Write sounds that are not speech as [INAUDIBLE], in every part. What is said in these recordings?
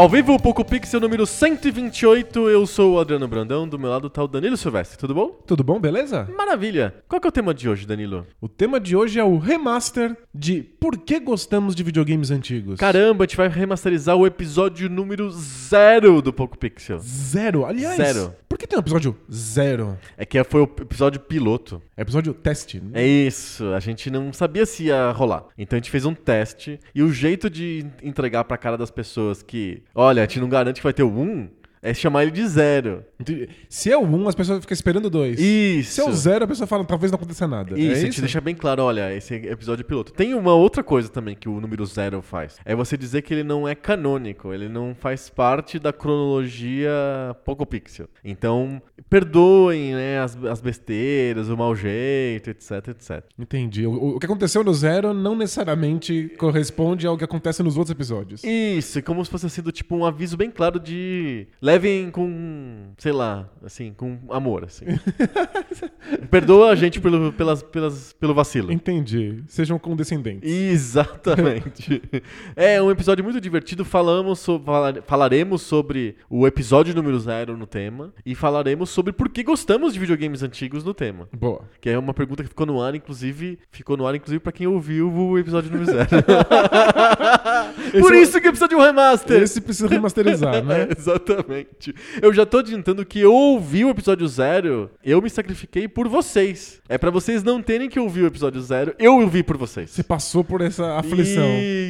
Ao vivo, o Poco Pixel número 128, eu sou o Adriano Brandão, do meu lado tá o Danilo Silvestre, tudo bom? Tudo bom, beleza? Maravilha! Qual que é o tema de hoje, Danilo? O tema de hoje é o remaster de Por que gostamos de videogames antigos? Caramba, a gente vai remasterizar o episódio número zero do Poco Pixel. Zero. Aliás, Zero. Por que tem um episódio zero? É que foi o episódio piloto. É episódio teste. né? É isso, a gente não sabia se ia rolar. Então a gente fez um teste e o jeito de entregar pra cara das pessoas que, olha, a gente não garante que vai ter o 1, é chamar ele de zero. Se é o um, as pessoas ficam esperando o dois. Isso. Se é o zero, a pessoa fala, talvez não aconteça nada. Isso, é a gente deixa bem claro, olha, esse episódio é piloto. Tem uma outra coisa também que o número zero faz. É você dizer que ele não é canônico, ele não faz parte da cronologia Poco Pixel. Então, perdoem, né, as, as besteiras, o mau jeito, etc, etc. Entendi. O, o que aconteceu no zero não necessariamente corresponde ao que acontece nos outros episódios. Isso, como se fosse sido tipo um aviso bem claro de levem com, sei lá, assim, com amor, assim. [LAUGHS] Perdoa a gente pelo, pelas, pelas, pelo vacilo. Entendi. Sejam condescendentes. Exatamente. [LAUGHS] é um episódio muito divertido. Falamos so- falar- falaremos sobre o episódio número zero no tema e falaremos sobre por que gostamos de videogames antigos no tema. Boa. Que é uma pergunta que ficou no ar, inclusive, ficou no ar, inclusive, pra quem ouviu o episódio número zero. [LAUGHS] por é- isso que precisa de um remaster. Esse precisa remasterizar, né? É, exatamente. Eu já tô adiantando que eu ouvi o episódio zero, eu me sacrifiquei por vocês. É pra vocês não terem que ouvir o episódio zero, eu ouvi por vocês. Você passou por essa aflição.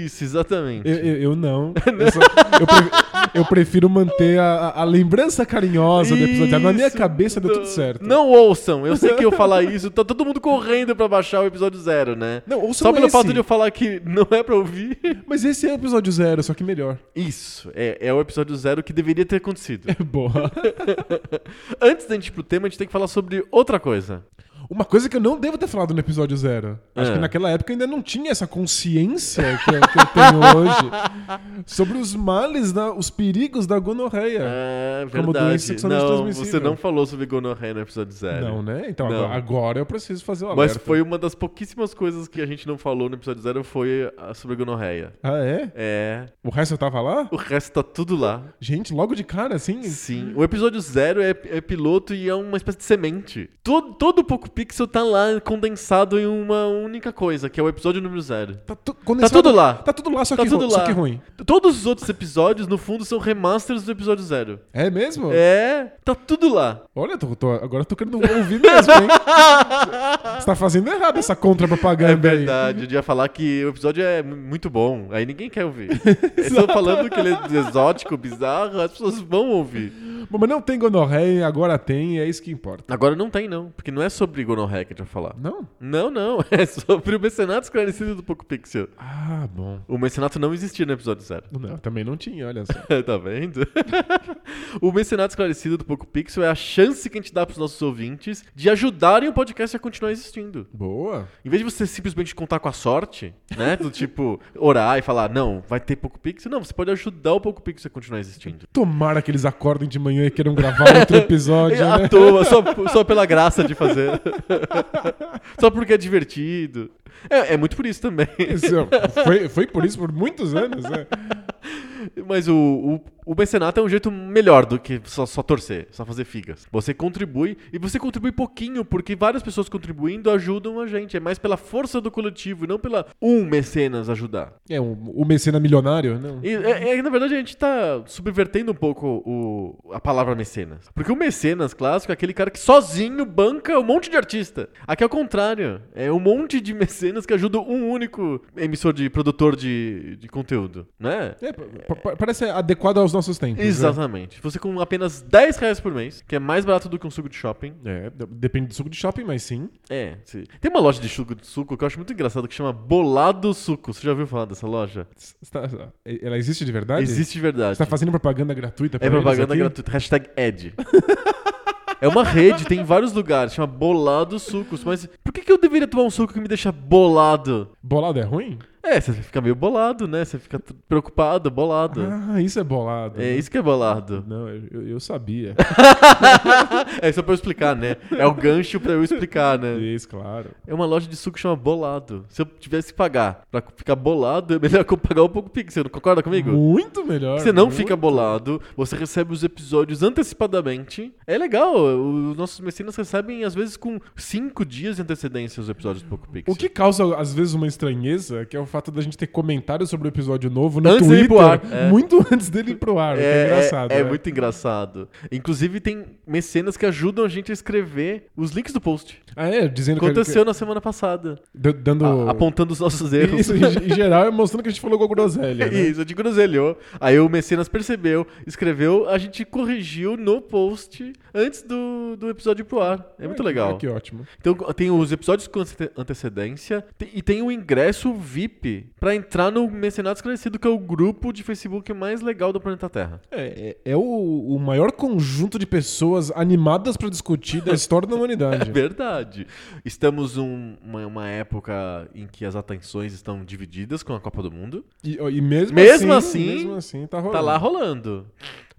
Isso, exatamente. Eu, eu- eu não. [LAUGHS] Eu, só- eu pre- eu prefiro manter a, a- lembrança carinhosa do episódio. Na minha Isso, cabeça deu tudo certo. Não ouçam, eu sei que eu falar isso, tá todo mundo correndo pra baixar o episódio zero, né? Não, ouçam Só pelo esse. fato de eu falar que não é pra ouvir. Mas esse é o episódio zero, só que melhor. Isso, é, é o episódio zero que deveria ter acontecido. Boa. [LAUGHS] Antes da gente ir pro tema, a gente tem que falar sobre outra coisa. Uma coisa que eu não devo ter falado no episódio zero. Acho É. que naquela época eu ainda não tinha essa consciência que eu, que eu tenho hoje [LAUGHS] sobre os males, da, os perigos da gonorreia. É Como doença sexualmente não, transmissível. você não falou sobre gonorreia no episódio zero. Não, né? Então Não. Agora, agora eu preciso fazer o Mas alerta. foi uma das pouquíssimas coisas que a gente não falou no episódio zero foi sobre gonorreia. Ah, é? É. O resto eu tava lá? O resto tá tudo lá. Gente, logo de cara, assim? Sim. O episódio zero é, é piloto e é uma espécie de semente. Todo, todo o Poco Pixel tá lá condensado em uma única coisa, que é o episódio número zero. Tá, tu- condensado- tudo lá. Tá tudo lá, só, Tá que, tudo ru- só lá. que ruim. Todos os outros episódios, no fundo, são remasters do episódio zero. É mesmo? É, tá tudo lá. Olha, tô, tô- agora eu tô querendo ouvir mesmo, hein? [LAUGHS] Você tá fazendo errado essa contra-propaganda É aí. verdade, eu ia falar que o episódio é mu- muito bom, aí ninguém quer ouvir. [LAUGHS] Estou falando que ele é exótico, bizarro, as pessoas vão ouvir. Bom, mas não tem gonorreia, agora tem, e é isso que importa. Agora não tem não, porque não é sobre gonorreia que a falar. Não? Não, não, [LAUGHS] é sobre o mecenato esclarecido do Poco Pixel. Ah, bom. O mecenato não existia no episódio zero. Não, também não tinha, olha só. [LAUGHS] tá vendo? [LAUGHS] o mecenato esclarecido do Poco Pixel é a chance que a gente dá pros nossos ouvintes de ajudarem o podcast a continuar existindo. Boa. Em vez de você simplesmente contar com a sorte, né? Do tipo, orar e falar, não, vai ter Poco Pixel. Não, você pode ajudar o Poco Pixel a continuar existindo. Tomara que eles acordem de manhã e queiram gravar outro episódio, à né? toa, só, só pela graça de fazer. [LAUGHS] só porque é divertido. É, é muito por isso também. Isso, foi, foi por isso por muitos anos, né? Mas o, o, O mecenato é um jeito melhor do que só, só torcer, só fazer figas. Você contribui e você contribui pouquinho, porque várias pessoas contribuindo ajudam a gente. É mais pela força do coletivo e não pela um mecenas ajudar. É, o, o mecena milionário, não? E, é, é, na verdade, a gente tá subvertendo um pouco o, a palavra mecenas. Porque o mecenas clássico é aquele cara que sozinho banca um monte de artista. Aqui é o contrário. É um monte de [LAUGHS] mecenas que ajudam um único emissor de produtor de, de conteúdo, né? É, pa- pa- parece adequado aos nossos tempos. né? Exatamente. Você com apenas 10 reais por mês, que é mais barato do que um suco de shopping. É, depende do suco de shopping, mas sim. É, sim. tem uma loja de suco de suco que eu acho muito engraçado que chama Bolado Suco. Você já ouviu falar dessa loja? Ela existe de verdade? Existe de verdade. Você tá fazendo propaganda gratuita pra É propaganda gratuita. Hashtag Ed. [LAUGHS] É uma rede, tem em vários lugares, chama Bolado Sucos. Mas por que, que eu deveria tomar um suco que me deixa bolado? Bolado é ruim? É, você fica meio bolado, né? Você fica preocupado, bolado. Ah, isso é bolado. É isso que é bolado. Não, eu, eu- sabia. [LAUGHS] É só pra eu explicar, né? É o gancho pra eu explicar, né? Isso, claro. É uma loja de suco que chama Bolado. Se eu tivesse que pagar pra ficar bolado, é melhor que eu pagar um pouco pix. Você não concorda comigo? Muito melhor. Você não muito. fica bolado, você recebe os episódios antecipadamente. É legal, os nossos mecenas recebem às vezes com cinco dias de antecedência os episódios do Poco Pixel. O que causa, às vezes, uma estranheza, que é o fato da gente ter comentários sobre o episódio novo no Antes Twitter, pro ar, é. muito [LAUGHS] antes dele ir pro ar, o que é engraçado. É, né? muito engraçado. Inclusive, tem mecenas que ajudam a gente a escrever os links do post. Ah, é? Dizendo Aconteceu na semana passada. que... d- Dando... A- apontando os nossos erros. Isso, em, geral, é mostrando que a gente falou com a groselha, né? [LAUGHS] Isso, a gente groselhou. Aí o Mecenas percebeu, escreveu, a gente corrigiu no post antes do, do episódio ir pro ar. É muito que- legal. Que ótimo. Então tem os episódios com ante- antecedência e tem o ingresso VIP pra entrar no Mecenato Esclarecido, que é o grupo de Facebook mais legal do planeta Terra. É, é, é o, o maior conjunto de pessoas animadas pra discutir da história da [LAUGHS] É humanidade. verdade. Estamos um- uma, uma época em que as atenções estão divididas com a Copa do Mundo. E, e mesmo, Mesmo assim, assim, mesmo assim, tá rolando. Tá lá rolando.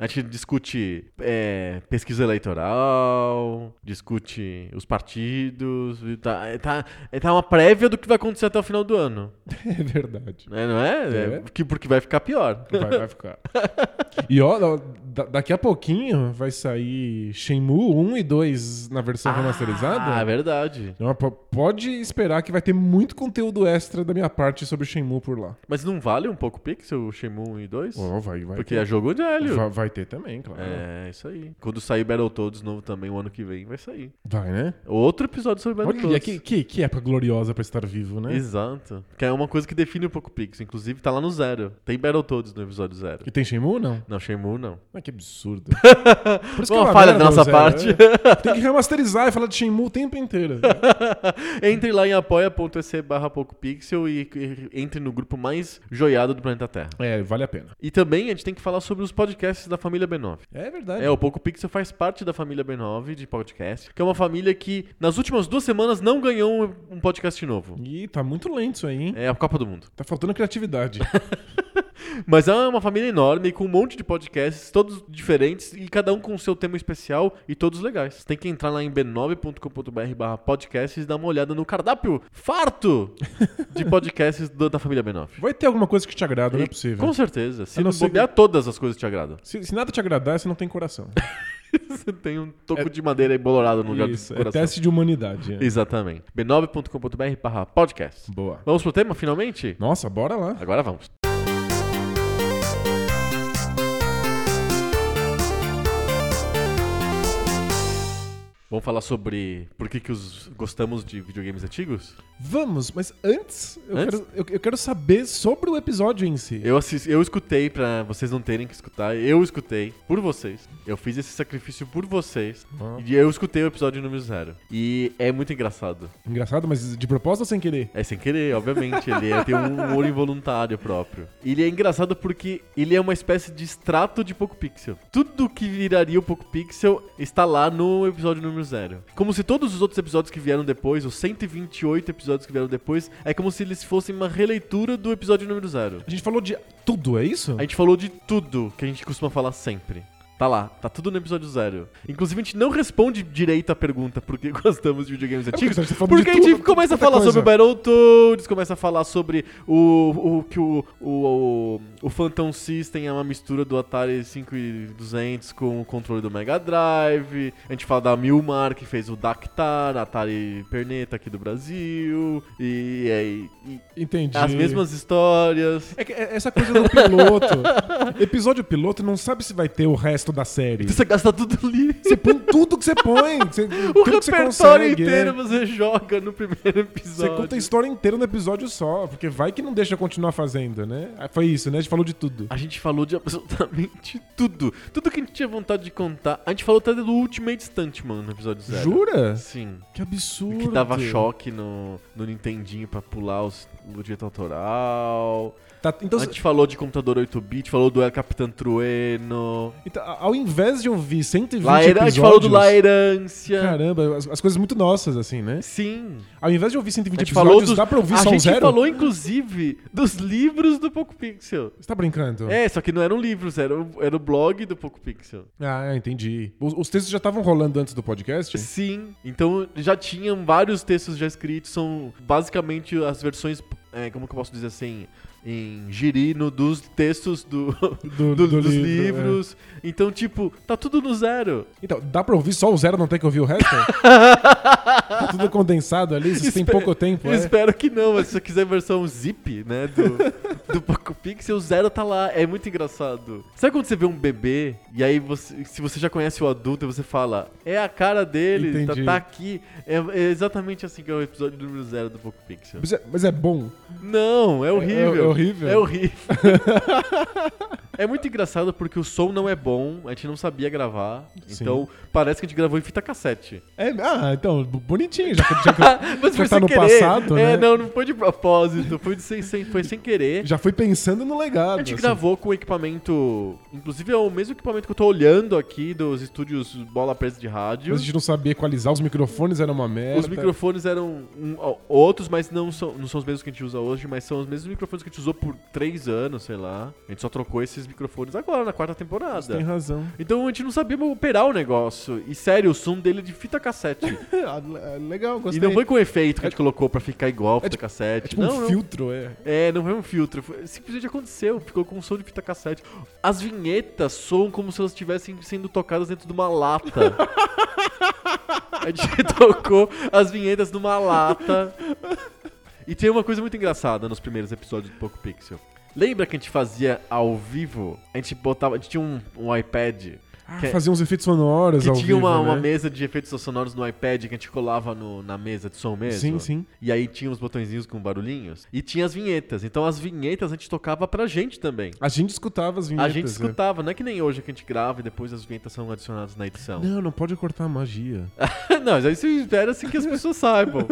A gente discute é, pesquisa eleitoral, discute os partidos. e Tá, é, tá, é, tá uma prévia do que vai acontecer até o final do ano. [LAUGHS] É verdade. né, não é? É. É, que- porque vai ficar pior. Vai, vai ficar. E ó, da- daqui a pouquinho vai sair Shenmue 1 e 2 na versão remasterizada. Ah, é verdade. Então, po- pode esperar que vai ter muito conteúdo extra da minha parte sobre Shenmue por lá. Mas não vale um pouco Pixel, o Shenmue 1 e 2? Ó, vai, vai porque ter. é jogo velho. Vai, vai ter também, claro. É, isso aí. Quando sair Battletoads novo também, o ano que vem, vai sair. Vai, né? Outro episódio sobre Olha, Battletoads. que, que, que época gloriosa pra estar vivo, né? Exato. Que é uma coisa que define um pouco o Pixel. Inclusive, tá lá no zero. Tem Battletoads no episódio zero. E tem Shenmue, não? Não, Shenmue não. Ah, que absurdo. [LAUGHS] Por isso Uma é falha merda da nossa Zero, parte. é. Tem que remasterizar e falar de Shenmue o tempo inteiro. [LAUGHS] entre lá em apoia.se barra PocoPixel e, e entre no grupo mais joiado do planeta Terra. É, vale a pena. E também a gente tem que falar sobre os podcasts da família B9. É verdade. É, o Poco Pixel faz parte da família B9 de podcast, que é uma família que nas últimas duas semanas não ganhou um, podcast novo. Ih, tá muito lento isso aí, hein? É a Copa do Mundo. Tá faltando criatividade. [LAUGHS] Mas é uma família enorme com um monte de podcasts, todos diferentes e cada um com o seu tema especial e todos legais. Tem que entrar lá em b9.com.br barra podcasts e dar uma olhada no cardápio farto de podcasts do- da família B9. Vai ter alguma coisa que te agrada, não é E- possível. Com certeza. Se não bobear, todas as coisas te agradam. Se, se nada te agradar, você não tem coração. [LAUGHS] Você tem um toco de madeira embolorado no lugar Isso, do é coração. teste de humanidade. é. Exatamente. b9.com.br barra podcast. Boa. Vamos pro tema, finalmente? Nossa, bora lá. Agora vamos. Vamos falar sobre por que, que os gostamos de videogames antigos? Vamos, mas antes, eu, Antes? Quero, eu, eu quero saber sobre o episódio em si. Eu, assisti, eu escutei pra vocês não terem que escutar. Eu escutei por vocês. Eu fiz esse sacrifício por vocês. Ah. E eu escutei o episódio número zero. E é muito engraçado. Engraçado, mas de propósito ou sem querer? É sem querer, obviamente. Ele é- tem um humor involuntário próprio. Ele é engraçado porque ele é uma espécie de extrato de Poco Pixel. Tudo que viraria o Poco Pixel está lá no episódio número zero. Como se todos os outros episódios que vieram depois, os 128 episódios que vieram depois, é como se eles fossem uma releitura do episódio número zero. A gente falou de tudo, é isso? A gente falou de tudo que a gente costuma falar sempre. Tá lá, tá tudo no episódio zero. Inclusive, a gente não responde direito a pergunta por que [LAUGHS] gostamos de videogames antigos. porque a gente tá Porque a gente tudo, começa a falar coisa. sobre o Battletoads, começa a falar sobre o, o que o, o, o, Phantom System é uma mistura do Atari 5200 com o controle do Mega Drive. A gente fala da Milmar, que fez o Dactar, Atari Perneta aqui do Brasil. E, é, e- e Entendi. as mesmas histórias. É que é- essa coisa do piloto. [LAUGHS] Episódio piloto não sabe se vai ter o resto da série. Você gasta tudo ali. Você põe tudo que você põe. [LAUGHS] Você, O você repertório inteiro você joga no primeiro Você episódio. conta a história inteira no episódio só, porque vai que não deixa continuar fazendo, né? Ah, Foi isso, né? A gente falou de tudo. A gente falou de absolutamente [LAUGHS] tudo. Tudo que a gente tinha vontade de contar. A gente falou até do Ultimate Stuntman no episódio zero. Jura? Sim. Que absurdo. Que dava choque no, no Nintendinho pra pular os, o direito autoral. Tá, então, a gente falou de computador 8-bit, falou do El Capitão Trueno. então, ao invés de ouvir 120 Laera, a episódios... gente falou do Laerância. Caramba, as, as coisas muito nossas, assim, né? Sim. Ao invés de ouvir 120 A gente episódios, falou dos, dá pra ouvir a só um gente zero? falou, inclusive, dos livros do Poco Pixel. Você tá brincando? É, só que não eram livros, era, o- era o blog do Poco Pixel. Ah, entendi. Os, os textos já estavam rolando antes do podcast? Sim, então já tinham vários textos já escritos, são basicamente as versões, é, como que eu posso dizer assim, em girino dos textos do, [LAUGHS] Do- do- do dos livro, livros. Então, tipo, tá tudo no zero. Então, dá pra ouvir só o zero, não tem que ouvir o resto? [LAUGHS] tá tudo condensado ali, têm Espe- pouco tempo, Eu é? espero que não, mas se você quiser a versão zip, né, do, do Poco Pixel, o zero tá lá. É muito engraçado. Sabe quando você vê um bebê e aí você, se você já conhece o adulto, você fala, é a cara dele, tá, tá aqui. É, é exatamente assim que é o episódio número zero do Poco Pixel. Mas é, mas é bom. Não, é horrível. É- é horrível? É horrível. [LAUGHS] é muito engraçado porque o som não é bom, a gente não sabia gravar. Sim. Então parece que a gente gravou em fita cassete. É, ah, então, bonitinho. Já, que- já, que- [LAUGHS] Mas Já foi tá no querer. passado, é, né? não, não foi de propósito. Foi, de sem, sem- foi sem querer. já foi pensando no legado. A gente assim. gravou com equipamento. Inclusive é o mesmo equipamento que eu tô olhando aqui dos estúdios Bola Presa de Rádio. Mas a gente não sabia equalizar, os microfones eram uma merda. Os microfones eram um- outros, mas não são, não são os mesmos que a gente usa hoje, mas são os mesmos microfones que a gente usou por três anos, sei lá. A gente só trocou esses microfones agora, na quarta temporada. Tem razão. Então a gente não sabia operar o negócio. E sério, o som dele é de fita cassete. [LAUGHS] Ah, le- Legal, e gostei. não foi com efeito que a gente colocou pra ficar igual a fita tipo- cassete. É tipo não, um não. filtro, é. É, não foi um filtro. Simplesmente aconteceu. Ficou com um som de fita cassete. As vinhetas soam como se elas estivessem sendo tocadas dentro de uma lata. [LAUGHS] A gente tocou as vinhetas numa lata. E tem uma coisa muito engraçada nos primeiros episódios do Poco Pixel. Lembra que a gente fazia ao vivo? A gente botava. A gente tinha um, um iPad. Ah, Que- Fazia uns efeitos sonoros Que tinha vivo, uma, né? uma mesa de efeitos sonoros no iPad que a gente colava no- na mesa de som mesmo. Sim, sim. E aí tinha os botõezinhos com barulhinhos. E tinha as vinhetas. Então as vinhetas a gente tocava pra gente também. A gente escutava as vinhetas. a gente né? escutava, não é que nem hoje que a gente grava e depois as vinhetas são adicionadas na edição. Não, não pode cortar a magia. [LAUGHS] não, mas aí você espera assim que as pessoas saibam. [LAUGHS]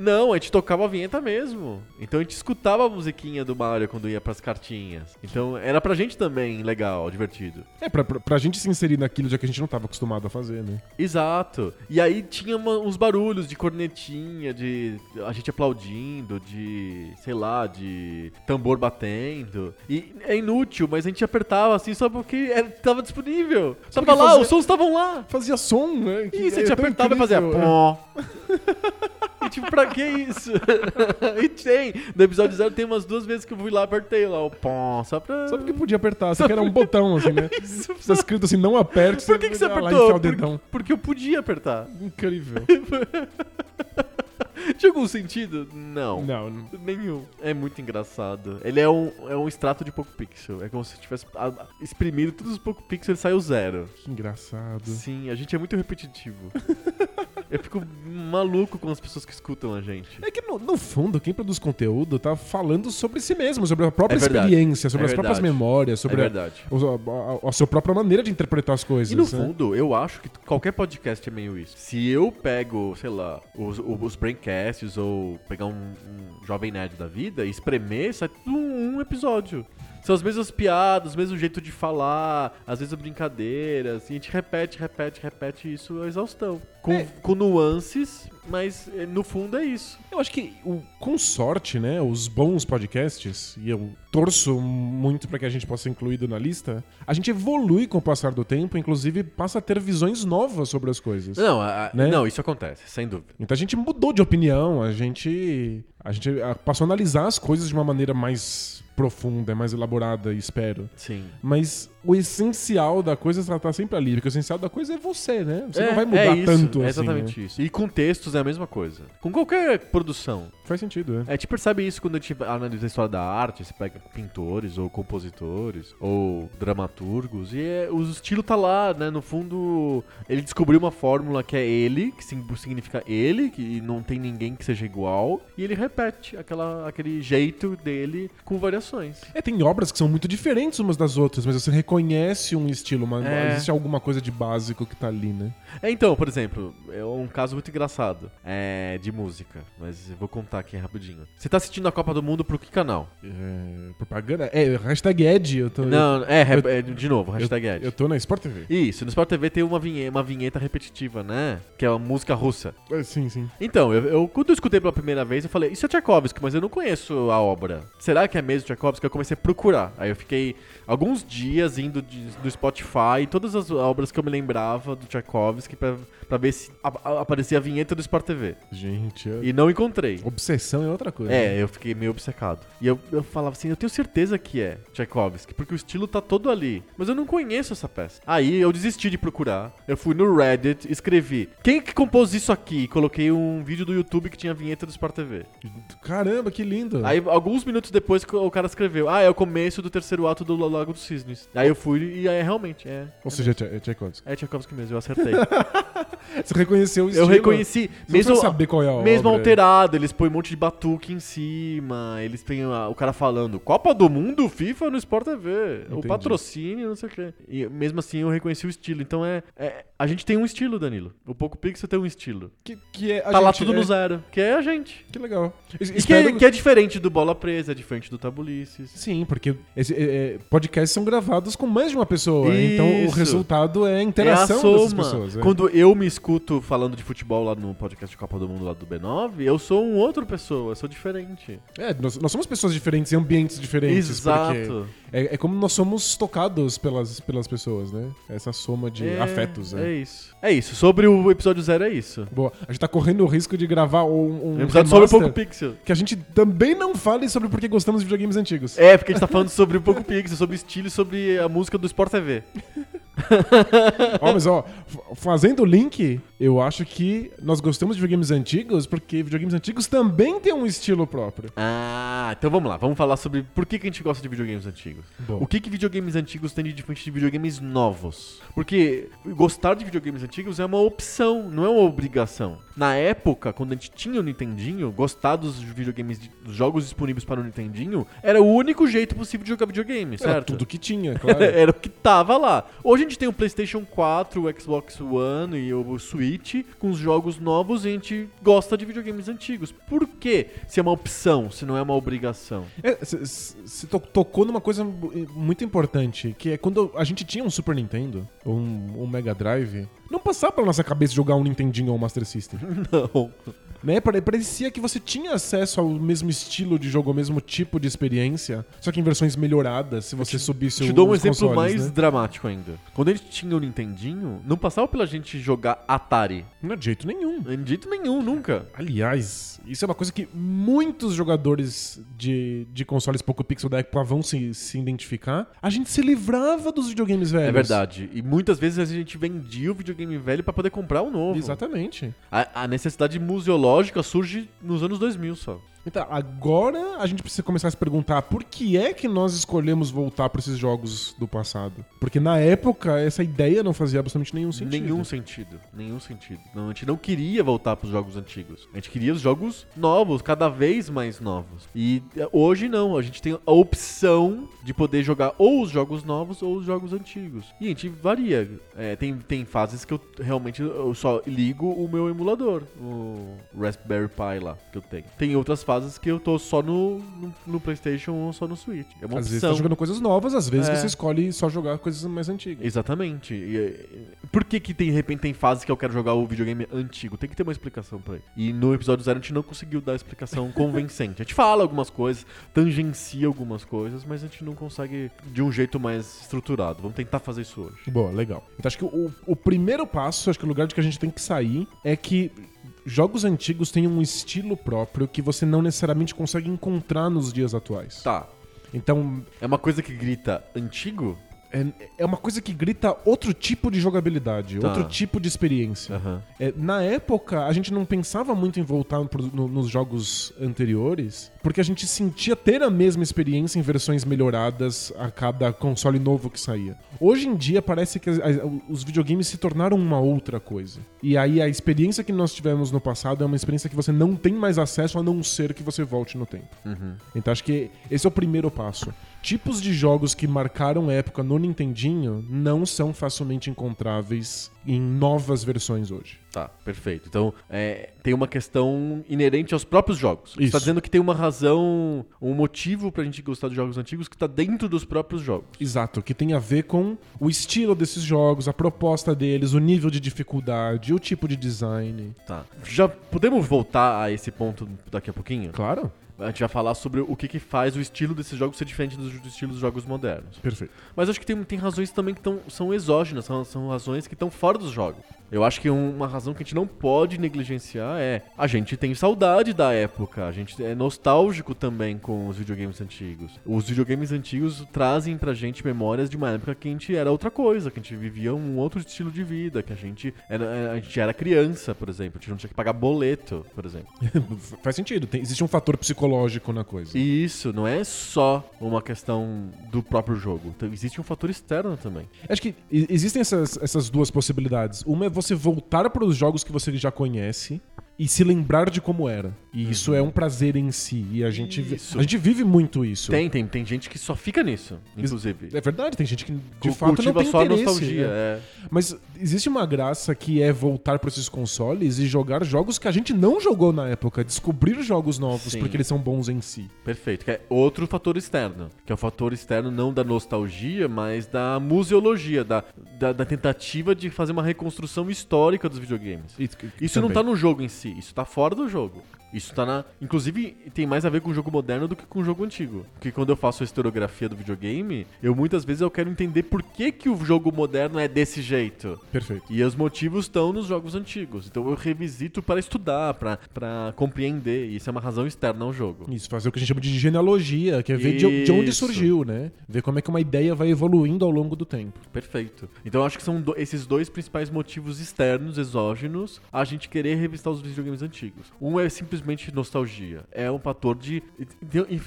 Não, a gente tocava a vinheta mesmo. Então a gente escutava a musiquinha do Mario quando ia pras cartinhas. Então era pra gente também legal, divertido. É, pra, pra, pra gente se inserir naquilo já que a gente não tava acostumado a fazer, né? Exato. E aí tinha uma- uns barulhos de cornetinha, de a gente aplaudindo, de, sei lá, de tambor batendo. E é inútil, mas a gente apertava assim só porque era, tava disponível. Só Tava lá, fazia- os sons estavam lá. Fazia som, né? Que Isso, a é gente tão apertava e fazia é. pó. [LAUGHS] E tipo, pra que isso? [LAUGHS] e tem. No episódio zero tem umas duas vezes que eu fui lá e apertei lá o pó, só pra. Só porque podia apertar, só que era um botão, assim, né? [LAUGHS] Tá escrito assim, não aperte, Por que, que você lá apertou? o Por- porque eu podia apertar. Incrível. [LAUGHS] [LAUGHS] Tinha algum sentido? Não. Não, não. Nenhum. É muito engraçado. Ele é um, é um extrato de Poco Pixel. É como se tivesse a- a- exprimido todos os Poco Pixel e saiu zero. Que engraçado. Sim, a gente é muito repetitivo. [LAUGHS] Eu fico maluco com as pessoas que escutam a gente. É que, no, no fundo, quem produz conteúdo tá falando sobre si mesmo, sobre a própria É verdade. experiência, sobre É as próprias verdade. memórias, É sobre a, verdade. a- a- a sua própria maneira de interpretar as coisas. E no né? fundo, eu acho que qualquer podcast é meio isso. Se eu pego, sei lá, os, os braincasts ou pegar um, um jovem nerd da vida e espremer, sai tudo um, um episódio. São as mesmas piadas, o mesmo jeito de falar, às vezes brincadeiras. E a gente repete, repete, repete isso a exaustão. Com, É. com nuances, mas eh, no fundo é isso. Eu acho que, o, com sorte, né, os bons podcasts, e eu torço muito pra que a gente possa ser incluído na lista, a gente evolui com o passar do tempo, inclusive passa a ter visões novas sobre as coisas. Não, a- Né? não, isso acontece, sem dúvida. Então a gente mudou de opinião, a gente, a gente passou a analisar as coisas de uma maneira mais profunda, mais elaborada, espero. Sim. Mas o essencial da coisa tá, tá sempre ali, porque o essencial da coisa é você, né? Você É, não vai mudar é isso, tanto é assim. exatamente né? isso. E com textos é a mesma coisa. Com qualquer produção. Faz sentido, é. A gente percebe isso quando a gente analisa a história da arte, você pega pintores ou compositores ou dramaturgos e é- o estilo tá lá, né? No fundo, ele descobriu uma fórmula que é ele, que significa ele, que não tem ninguém que seja igual, e ele repete aquela, aquele jeito dele com variações. É, tem obras que são muito diferentes umas das outras, mas você reconhece um estilo, uma, É. existe alguma coisa de básico que tá ali, né? É, então, por exemplo, é um caso muito engraçado é, de música, mas eu vou contar aqui rapidinho. Você tá assistindo a Copa do Mundo pro que canal? É, propaganda? É, hashtag Ed, eu tô... Não, é, eu- é, de novo, hashtag Ed. Eu tô na Sport TV. Isso, no Sport TV tem uma vinheta, uma vinheta repetitiva, né? Que é uma música russa. É, sim, sim. Então, eu, eu- quando eu escutei pela primeira vez, eu falei, isso é Tchaikovsky, mas eu não conheço a obra. Será que é mesmo Tchaikovsky? Eu comecei a procurar. Aí eu fiquei alguns dias indo de- do Spotify, todas as obras que eu me lembrava do Tchaikovsky pra, pra ver se a- a- aparecia a vinheta do Sport TV. Gente, eu- E não encontrei. obsessão é outra coisa. É, eu fiquei meio obcecado. E eu, eu falava assim, eu tenho certeza que é Tchaikovsky, porque o estilo tá todo ali. Mas eu não conheço essa peça. Aí eu desisti de procurar. Eu fui no Reddit, escrevi, quem que compôs isso aqui? E coloquei um vídeo do YouTube que tinha a vinheta do Sport TV. Caramba, que lindo. Aí, alguns minutos depois, o cara escreveu, ah, é o começo do terceiro ato do Lago dos Cisnes. Aí eu fui e é realmente, é. Ou seja, é Tchai- é Tchaikovsky. É Tchaikovsky mesmo, eu acertei. [LAUGHS] Você reconheceu o estilo. eu reconheci, Você mesmo, saber qual é a mesmo obra. alterado, eles põem um monte de batuque em cima, eles têm a- o cara falando Copa do Mundo, FIFA no Sport TV, o Entendi. patrocínio, não sei o quê. E mesmo assim eu reconheci o estilo. Então é, é- A gente tem um estilo, Danilo. O Poco Pixel tem um estilo. Que, que é a tá lá gente- tudo é- no zero, que é a gente. Que legal. Es- E que, espero- é, que é diferente do Bola Presa, é diferente do Tabulices. Sim, porque esse, é, é, podcasts são gravados com mais de uma pessoa. Então o Isso. resultado é a É a interação dessas soma. pessoas. é. Quando eu me escuto falando de futebol lá no podcast de Copa do Mundo lá do B9, eu sou um outra pessoa, eu sou diferente. É, nós, nós somos pessoas diferentes em ambientes diferentes. porque Exato. É, é como nós somos tocados pelas, pelas pessoas, né? Essa soma de É, afetos. né? É isso. É isso. Sobre o episódio zero é isso. Boa. A gente tá correndo o risco de gravar um, um episódio sobre o Poco Pixel. que a gente também não fale sobre por que gostamos de videogames antigos. É, porque a gente tá falando sobre o Poco Pixel, sobre estilo e sobre a música do Sport TV. [LAUGHS] Ó, mas ó, fazendo o link, eu acho que nós gostamos de videogames antigos porque videogames antigos também têm um estilo próprio. Ah, então vamos lá. Vamos falar sobre por que, que a gente gosta de videogames antigos. Bom. O que, que videogames antigos têm de diferente de videogames novos? Porque gostar de videogames antigos é uma opção, não é uma obrigação. Na época, quando a gente tinha o Nintendinho, gostar dos videogames, de- dos jogos disponíveis para o Nintendinho, era o único jeito possível de jogar videogame, Era certo? tudo que tinha, [LAUGHS] claro. Era o que tava lá. Hoje a gente tem o PlayStation 4, o Xbox One e o Switch com os jogos novos e a gente gosta de videogames antigos. Por quê? Se é uma opção, se não é uma obrigação. Você tocou numa coisa mu- muito importante, que é quando a gente tinha um Super Nintendo, ou um, um Mega Drive, não passava pela nossa cabeça jogar um Nintendinho ou um Master System. [LAUGHS] Não. né? Pare- Parecia que você tinha acesso ao mesmo estilo de jogo, ao mesmo tipo de experiência, só que em versões melhoradas, se você subisse Te o- dou um exemplo consoles, mais né? dramático ainda. Quando a gente tinha o Nintendinho, não passava pela gente jogar Atari. Não é de jeito nenhum. De jeito nenhum, nunca. Aliás, isso é uma coisa que muitos jogadores de, de consoles pouco pixel da época vão se, se identificar. A gente se livrava dos videogames velhos. É verdade. E muitas vezes a gente vendia o videogame velho pra poder comprar o novo. Exatamente. A, a necessidade museológica surge nos anos 2000 só. Então, agora a gente precisa começar a se perguntar por que é que nós escolhemos voltar para esses jogos do passado. Porque na época essa ideia não fazia absolutamente nenhum sentido. Nenhum sentido. Nenhum sentido. Não, a gente não queria voltar pros jogos antigos. A gente queria os jogos novos, cada vez mais novos. E é, hoje não. A gente tem a opção de poder jogar ou os jogos novos ou os jogos antigos. E a gente varia. É, tem, tem fases que eu realmente eu só ligo o meu emulador, o Raspberry Pi lá que eu tenho. Tem outras fases fases que eu tô só no, no, no PlayStation ou só no Switch. É uma Às vezes opção. tá jogando coisas novas, às vezes É. você escolhe só jogar coisas mais antigas. Exatamente. E, por que que tem, de repente tem fases que eu quero jogar o videogame antigo? Tem que ter uma explicação pra ele. E no episódio zero a gente não conseguiu dar explicação [LAUGHS] convincente. A gente fala algumas coisas, tangencia algumas coisas, mas a gente não consegue de um jeito mais estruturado. Vamos tentar fazer isso hoje. Boa, legal. Então acho que o, o primeiro passo, acho que o lugar de que a gente tem que sair é que jogos antigos têm um estilo próprio que você não necessariamente consegue encontrar nos dias atuais. Tá. Então, É uma coisa que grita antigo? É, é uma coisa que grita outro tipo de jogabilidade, Tá. outro tipo de experiência. Aham. É, na época, a gente não pensava muito em voltar pro- no- nos jogos anteriores, porque a gente sentia ter a mesma experiência em versões melhoradas a cada console novo que saía. Hoje em dia, parece que as- as- os videogames se tornaram uma outra coisa. E aí, a experiência que nós tivemos no passado é uma experiência que você não tem mais acesso a não ser que você volte no tempo. Uhum. Então acho que esse é o primeiro passo. Tipos de jogos que marcaram época no Nintendinho não são facilmente encontráveis em novas versões hoje. Tá, perfeito. Então, é, tem uma questão inerente aos próprios jogos. Você Isso. tá dizendo que tem uma razão, um motivo pra gente gostar de jogos antigos que tá dentro dos próprios jogos. Exato, que tem a ver com o estilo desses jogos, a proposta deles, o nível de dificuldade, o tipo de design. Tá. Já podemos voltar a esse ponto daqui a pouquinho? Claro. A gente vai falar sobre o que, que faz o estilo desses jogos ser diferente dos, dos estilos dos jogos modernos. Perfeito. Mas acho que tem, tem razões também que tão, são exógenas, são, são razões que estão fora dos jogos. Eu acho que um- uma razão que a gente não pode negligenciar é a gente tem saudade da época, a gente é nostálgico também com os videogames antigos. Os videogames antigos trazem pra gente memórias de uma época que a gente era outra coisa, que a gente vivia um outro estilo de vida, que a gente era, a gente era criança, por exemplo, a gente não tinha que pagar boleto, por exemplo. [LAUGHS] Faz sentido, tem- existe um fator psicológico na coisa. E isso não é só uma questão do próprio jogo, então, existe um fator externo também. Acho que existem essas, essas duas possibilidades. Uma é você voltar para os jogos que você já conhece e se lembrar de como era. E isso é um prazer em si. E a gente, Isso. a gente vive muito isso. Tem, tem, tem gente que só fica nisso, inclusive. É verdade, tem gente que de Cu- fato não cultiva tem só a interesse. nostalgia. né? É. Mas existe uma graça que é voltar para esses consoles e jogar jogos que a gente não jogou na época, descobrir jogos novos Sim. porque eles são bons em si. Perfeito. Que é outro fator externo. Que é o fator externo não da nostalgia, mas da museologia, da, da, da tentativa de fazer uma reconstrução histórica dos videogames. Isso não tá no jogo em si, isso tá fora do jogo. Isso tá na. Inclusive, tem mais a ver com o jogo moderno do que com o jogo antigo. Porque quando eu faço a historiografia do videogame, eu muitas vezes eu quero entender por que, que o jogo moderno é desse jeito. Perfeito. E os motivos estão nos jogos antigos. Então eu revisito para estudar, para compreender. E isso é uma razão externa ao jogo. Isso, fazer o que a gente chama de genealogia, que é ver de, de onde surgiu, né? Ver como é que uma ideia vai evoluindo ao longo do tempo. Perfeito. Então eu acho que são do- esses dois principais motivos externos, exógenos, a gente querer revistar os videogames antigos. Um é simplesmente nostalgia. É um fator de. E,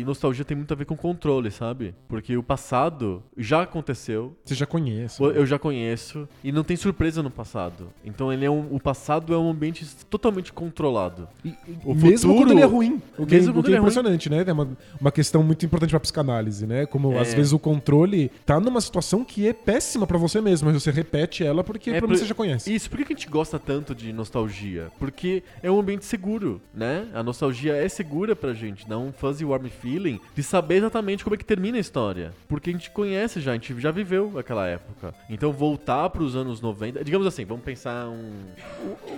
e nostalgia tem muito a ver com controle, sabe? Porque o passado já aconteceu. Você já conhece. Eu já conheço e não tem surpresa no passado. Então ele é um, o passado é um ambiente totalmente controlado. E- O mesmo futuro- quando ele é ruim. O que, Mesmo é, o que é é ruim. impressionante, né? É uma, uma questão muito importante pra psicanálise, né? Como É. às vezes o controle tá numa situação que é péssima pra você mesmo, mas você repete ela porque É por- você já conhece. Isso, por que a gente gosta tanto de nostalgia? Porque é um ambiente seguro, né? A nostalgia é segura pra gente, dá um fuzzy warm feeling de saber exatamente como é que termina a história. Porque a gente conhece já, a gente já viveu aquela época. Então voltar pros anos 90, digamos assim, vamos pensar um,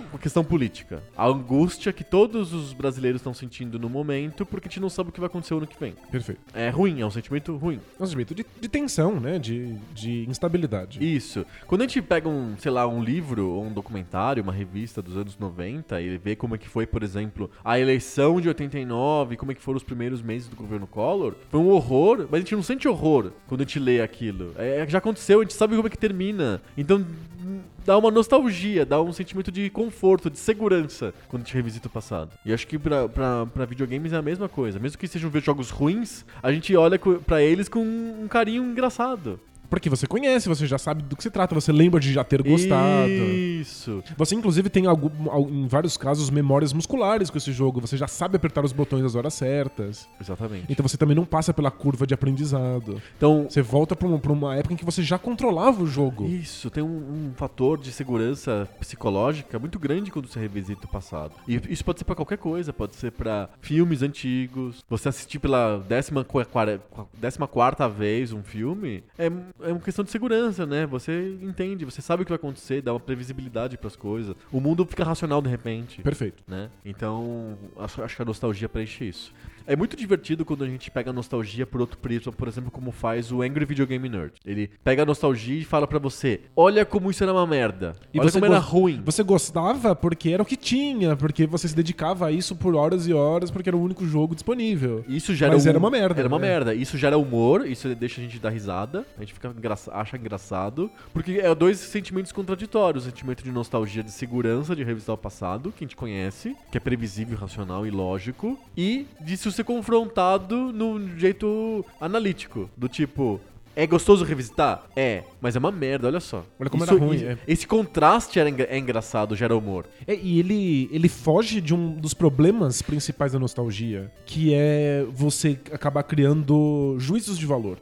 uma questão política. A angústia que todos os brasileiros estão sentindo no momento porque a gente não sabe o que vai acontecer o ano que vem. Perfeito. É ruim, é um sentimento ruim. É um sentimento de, de tensão, né? De, de instabilidade. Isso. Quando a gente pega um, sei lá, um livro ou um documentário, uma revista dos anos 90 e vê como é que foi, por exemplo, a eleição de 89, como é que foram os primeiros meses do governo Collor, foi um horror, mas a gente não sente horror quando a gente lê aquilo. É, já aconteceu, a gente sabe como é que termina. Então hum, dá uma nostalgia, dá um sentimento de conforto, de segurança quando a gente revisita o passado. E acho que pra, pra, pra videogames é a mesma coisa. Mesmo que sejam jogos ruins, a gente olha pra eles com um carinho engraçado. Porque você conhece, você já sabe do que se trata, você lembra de já ter gostado. Isso. Você, inclusive, tem algum- al- em vários casos memórias musculares com esse jogo. Você já sabe apertar os botões às horas certas. Exatamente. Então você também não passa pela curva de aprendizado. Então, Você volta pra uma, pra uma época em que você já controlava o jogo. Isso, tem um, um fator de segurança psicológica muito grande quando você revisita o passado. E isso pode ser pra qualquer coisa, pode ser pra filmes antigos. Você assistir pela décima, qua- quara- qua- décima quarta vez um filme é, é uma questão de segurança, né? Você entende, você sabe o que vai acontecer, dá uma previsibilidade pras coisas. O mundo fica racional de repente. Perfeito. né? Então, acho, acho que a nostalgia preenche isso. É muito divertido quando a gente pega a nostalgia por outro prisma, por exemplo, como faz o Angry Video Game Nerd. Ele pega a nostalgia e fala pra você: olha como isso era uma merda. E olha você como era ruim. Você gostava porque era o que tinha, porque você se dedicava a isso por horas e horas, porque era o único jogo disponível. Isso gera Mas um- era uma merda, Era uma né? merda. Isso gera humor, isso deixa a gente dar risada, a gente fica engraça- acha engraçado, porque é dois sentimentos contraditórios, o sentimento de nostalgia, de segurança, de revisitar o passado, que a gente conhece, que é previsível, racional e lógico, e disso ser confrontado no jeito analítico, do tipo, é gostoso revisitar? É, mas é uma merda, olha só. Olha como Isso- era ruim, é. Esse contraste era engra- é engraçado, gera humor. É, e ele, ele foge de um dos problemas principais da nostalgia, que é você acabar criando juízos de valor.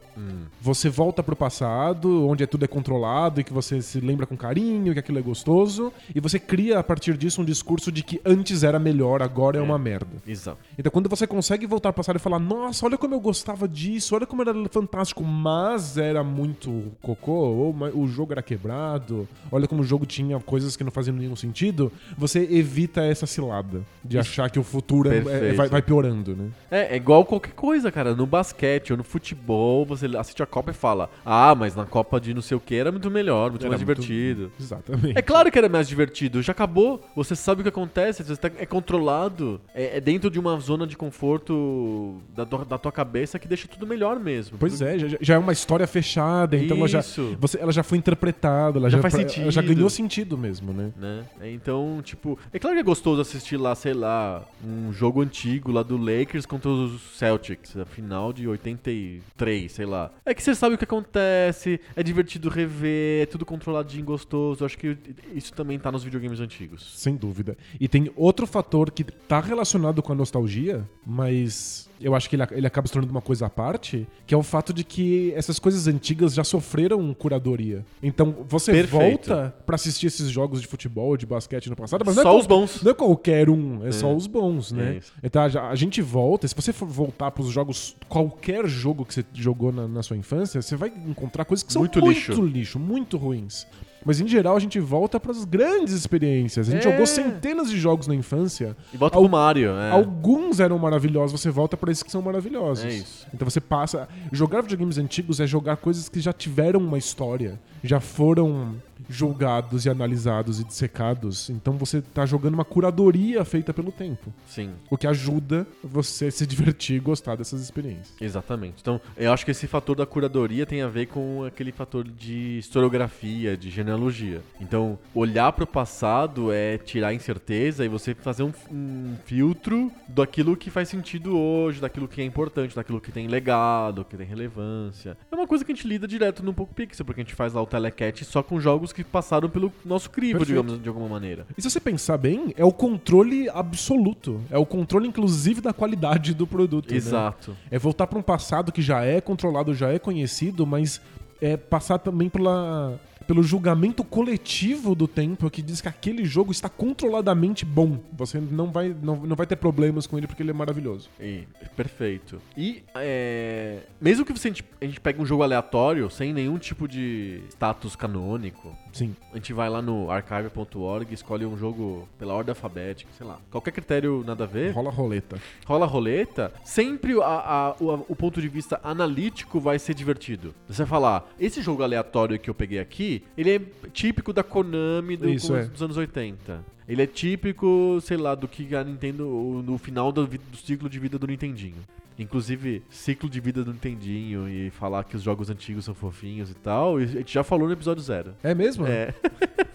Você volta pro passado, onde é tudo é controlado e que você se lembra com carinho, que aquilo é gostoso, e você cria a partir disso um discurso de que antes era melhor, agora é, uma merda. Exato. Então quando você consegue voltar pro passado e falar, nossa, olha como eu gostava disso, olha como era fantástico, mas era muito cocô, ou o jogo era quebrado, olha como o jogo tinha coisas que não faziam nenhum sentido, você evita essa cilada de achar que o futuro é- é- vai, vai piorando, né? É, é igual qualquer coisa, cara. No basquete ou no futebol, você assiste a Copa e fala: Ah, mas na Copa de não sei o que era muito melhor, muito Era mais muito- divertido. Exatamente. É claro que era mais divertido, já acabou. Você sabe o que acontece, você tá- é controlado. É, é dentro de uma zona de conforto da, tua- da tua cabeça que deixa tudo melhor mesmo. Pois é, já, já é uma história fechada, então ela já, você, ela já foi interpretada, ela Já já, faz ela sentido. já ganhou sentido mesmo, né? Né? Então, tipo, é claro que é gostoso assistir lá, sei lá, um jogo antigo lá do Lakers contra os Celtics, a final de 83, sei lá. É que você sabe o que acontece, é divertido rever, é tudo controladinho, gostoso. Eu acho que isso também tá nos videogames antigos. Sem dúvida. E tem outro fator que tá relacionado com a nostalgia, mas eu acho que ele, ele acaba se tornando uma coisa à parte, que é o fato de que essas coisas antigas já sofreram curadoria. Então você Perfeito. volta pra assistir esses jogos de futebol, de basquete no passado, mas não é Só os bons. Não é qualquer um, é, só os bons, É né? isso. então a, gente volta, se você for voltar pros jogos, qualquer jogo que você jogou na, na sua infância, você vai encontrar coisas que são Muito muito, lixo. lixo, muito ruins. Mas em geral a gente volta pras grandes experiências. A gente É. jogou centenas de jogos na infância. E volta Al- pro Mario, é. Alguns eram maravilhosos, você volta pra esses que são maravilhosos. É isso. Então você passa. Jogar videogames antigos é jogar coisas que já tiveram uma história, já foram julgados e analisados e dissecados. Então você tá jogando uma curadoria feita pelo tempo. Sim. O que ajuda você a se divertir e gostar dessas experiências. Exatamente. Então, eu acho que esse fator da curadoria tem a ver com aquele fator de historiografia, de genealogia. Então, olhar para o passado é tirar a incerteza e você fazer um, um filtro daquilo que faz sentido hoje, daquilo que é importante, daquilo que tem legado, que tem relevância. É uma coisa que a gente lida direto no Poco Pixel, porque a gente faz lá o Telecat só com jogos que passaram pelo nosso crivo, Perfeito. digamos, de alguma maneira. E se você pensar bem, é o controle absoluto. É o controle, inclusive, da qualidade do produto. né? Exato. É voltar para um passado que já é controlado, já é conhecido, mas é passar também pela, pelo julgamento coletivo do tempo que diz que aquele jogo está controladamente bom. Você não vai, não, não vai ter problemas com ele porque ele é maravilhoso. E- perfeito. E é, mesmo que você, a gente pegue um jogo aleatório, sem nenhum tipo de status canônico, Sim. a gente vai lá no archive.org, escolhe um jogo pela ordem alfabética, sei lá. Qualquer critério nada a ver, Rola roleta. rola roleta, sempre a- a- o, o ponto de vista analítico vai ser divertido. Você vai falar, esse jogo aleatório que eu peguei aqui, ele é típico da Konami do- Isso, é. dos anos 80. Ele é típico, sei lá, do que a Nintendo, no final do, do ciclo de vida do Nintendinho. Inclusive, ciclo de vida do Nintendinho e falar que os jogos antigos são fofinhos e tal, e a gente já falou no episódio zero. É mesmo? É.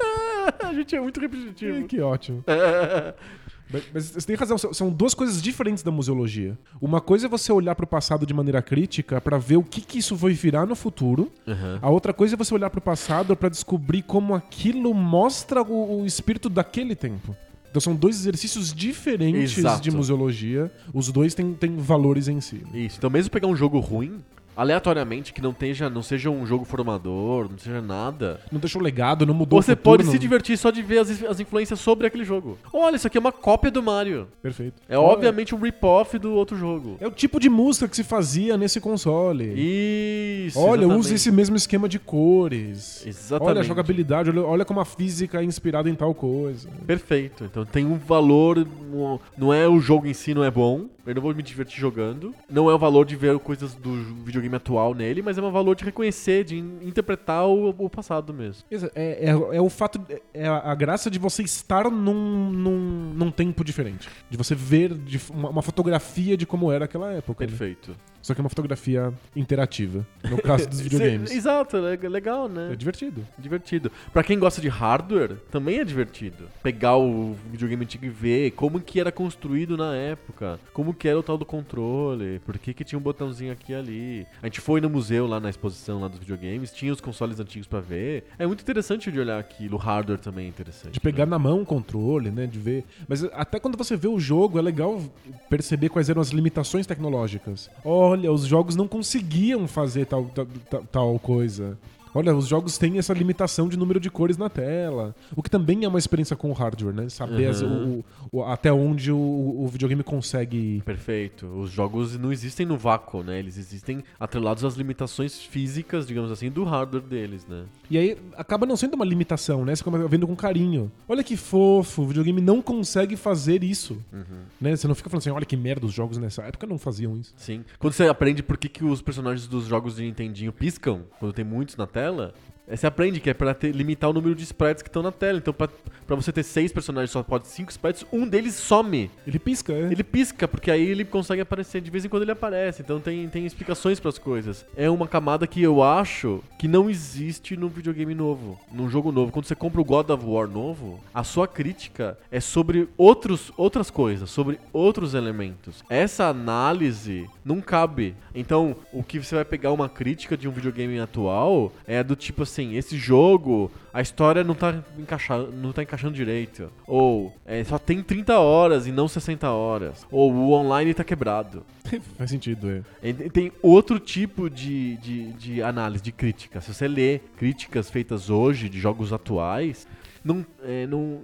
[LAUGHS] a gente é muito repetitivo. Que ótimo. [LAUGHS] Mas, mas você tem razão, são- duas coisas diferentes da museologia. Uma coisa é você olhar pro passado de maneira crítica pra ver o que, que isso vai virar no futuro. Aham. A outra coisa é você olhar pro passado pra descobrir como aquilo mostra o, o espírito daquele tempo. Então são dois exercícios diferentes Exato. de museologia. Os dois têm, têm valores em si. Isso. Então, mesmo pegar um jogo ruim, aleatoriamente, que não, tenha, não seja um jogo formador, não seja nada. Não deixou legado, não mudou Você futuro, pode não- se divertir só de ver as, as influências sobre aquele jogo. Olha, isso aqui é uma cópia do Mario. Perfeito. É Olha, obviamente um rip-off do outro jogo. É o tipo de música que se fazia nesse console. Isso. Olha, exatamente. usa esse mesmo esquema de cores. Exatamente. Olha a jogabilidade, olha, olha como a física é inspirada em tal coisa. Perfeito. Então tem um valor. Não é o jogo em si, não é bom. Eu não vou me divertir jogando. Não é o valor de ver coisas do videogame atual nele, mas é um valor de reconhecer, de in- interpretar o, o passado mesmo. É, é- é o fato, é a, graça de você estar num, num, num tempo diferente. De você ver de uma, uma fotografia de como era aquela época. né? Só que é uma fotografia interativa, no caso dos [LAUGHS] videogames. Exato, é legal, né? É divertido. Divertido. Pra quem gosta de hardware, também é divertido. Pegar o videogame antigo e ver como que era construído na época, como que era o tal do controle, por que que tinha um botãozinho aqui e ali. A gente foi no museu lá na exposição lá dos videogames, tinha os consoles antigos pra ver. É muito interessante de olhar aquilo, o hardware também é interessante. De pegar né? na mão o controle, né? De ver. Mas até quando você vê o jogo, é legal perceber quais eram as limitações tecnológicas. Olha, os jogos não conseguiam fazer tal, tal, tal- coisa. Olha, os jogos têm essa limitação de número de cores na tela. O que também é uma experiência com o hardware, né? Saber as- Uhum. o- o- até onde o, o videogame consegue. Perfeito. Os jogos não existem no vácuo, né? Eles existem atrelados às limitações físicas, digamos assim, do hardware deles, né? E aí acaba não sendo uma limitação, né? Você acaba vendo com carinho. Olha que fofo, o videogame não consegue fazer isso. Né? Você não fica falando assim, olha que merda, os jogos nessa época não faziam isso. Sim. Quando você aprende por que, que os personagens dos jogos de Nintendinho piscam, quando tem muitos na tela, é, você aprende que é pra ter- limitar o número de sprites que estão na tela. Então, pra, pra você ter seis personagens, só pode cinco sprites, um deles some. Ele pisca, é. Ele pisca, porque aí ele consegue aparecer. De vez em quando ele aparece. Então tem, tem explicações pras coisas. É uma camada que eu acho que não existe num videogame novo, num jogo novo. Quando você compra o God of War novo, a sua crítica é sobre outros, outras coisas, sobre outros elementos. Essa análise não cabe. Então, o que você vai pegar uma crítica de um videogame atual é do tipo assim, esse jogo, a história não tá encaixando, não tá encaixando direito. Ou é, só tem 30 horas e não 60 horas. Ou o online tá quebrado. [LAUGHS] Faz sentido, é. Tem outro tipo de, de, de análise, de crítica. Se você lê críticas feitas hoje de jogos atuais, não, é, não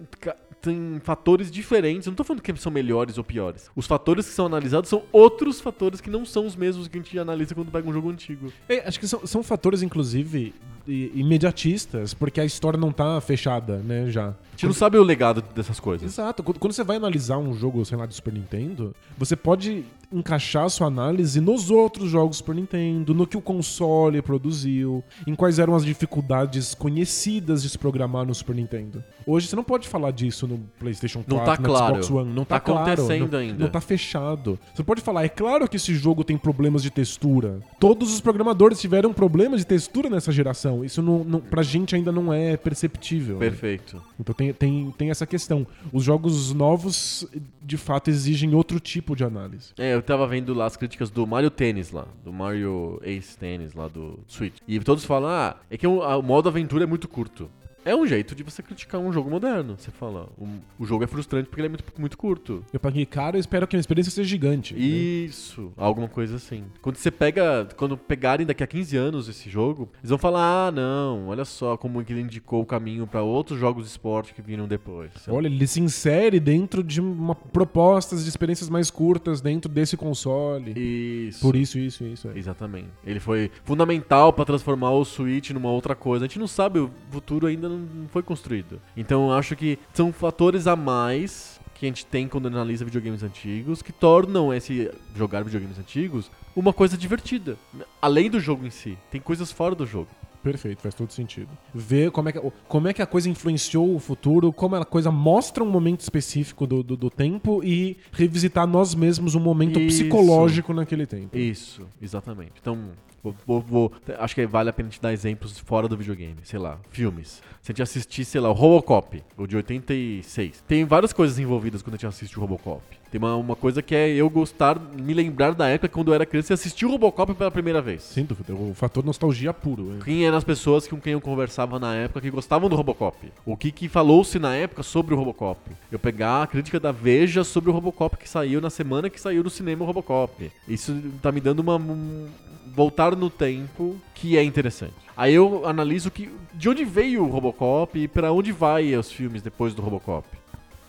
tem fatores diferentes. Eu não tô falando que são melhores ou piores. Os fatores que são analisados são outros fatores que não são os mesmos que a gente analisa quando pega um jogo antigo. É, acho que são, são fatores, inclusive, imediatistas, porque a história não tá fechada, né, já. A gente não sabe o legado dessas coisas. Exato. Quando quando você vai analisar um jogo, sei lá, do Super Nintendo, você pode encaixar a sua análise nos outros jogos Super Nintendo, no que o console produziu, em quais eram as dificuldades conhecidas de se programar no Super Nintendo. Hoje você não pode falar disso no PlayStation 4, Não tá no claro. Xbox One. Não tá, Tá claro. acontecendo não, ainda. Não tá fechado. Você pode falar, é claro que esse jogo tem problemas de textura. Todos os programadores tiveram problemas de textura nessa geração. Isso não, não, pra gente ainda não é perceptível. né? Perfeito. Então tem, tem, tem essa questão. Os jogos novos, de fato, exigem outro tipo de análise. É, eu tava vendo lá as críticas do Mario Tennis lá, do Mario Ace Tennis lá do Switch. E todos falam, ah, é que o, a- o modo aventura é muito curto. É um jeito de você criticar um jogo moderno. Você fala, o, o jogo é frustrante porque ele é muito, muito curto. Eu paguei caro e espero que a experiência seja gigante. né? Isso, alguma coisa assim. Quando você pega, quando pegarem daqui a 15 anos esse jogo, eles vão falar: "Ah, não, olha só como ele indicou o caminho pra outros jogos de esporte que viram depois". Olha, ele se insere dentro de uma propostas de experiências mais curtas dentro desse console. Isso. Por isso, isso, isso. É. Exatamente. Ele foi fundamental pra transformar o Switch numa outra coisa. A gente não sabe, o futuro ainda não foi construído. Então eu acho que são fatores a mais que a gente tem quando analisa videogames antigos que tornam esse jogar videogames antigos uma coisa divertida. Além do jogo em si, tem coisas fora do jogo. Perfeito, faz todo sentido. Ver como é, que, como é que a coisa influenciou o futuro, como a coisa mostra um momento específico do, do, do tempo e revisitar nós mesmos um momento Isso. psicológico naquele tempo. Isso, exatamente. Então, vou, vou- vou- acho que vale a pena te dar exemplos fora do videogame. Sei lá, filmes. Se a gente assistir, sei lá, o Robocop, o de 86. Tem várias coisas envolvidas quando a gente assiste o Robocop. Tem uma, uma coisa que é eu gostar, me lembrar da época quando eu era criança e assisti o Robocop pela primeira vez. Sem dúvida, o fator nostalgia puro. né? Quem eram as pessoas com quem eu conversava na época que gostavam do Robocop? O que, que falou-se na época sobre o Robocop? Eu pegar a crítica da Veja sobre o Robocop que saiu na semana que saiu no cinema o Robocop. Isso tá me dando uma. um- voltar no tempo que é interessante. Aí eu analiso que, de onde veio o Robocop e pra onde vai os filmes depois do Robocop.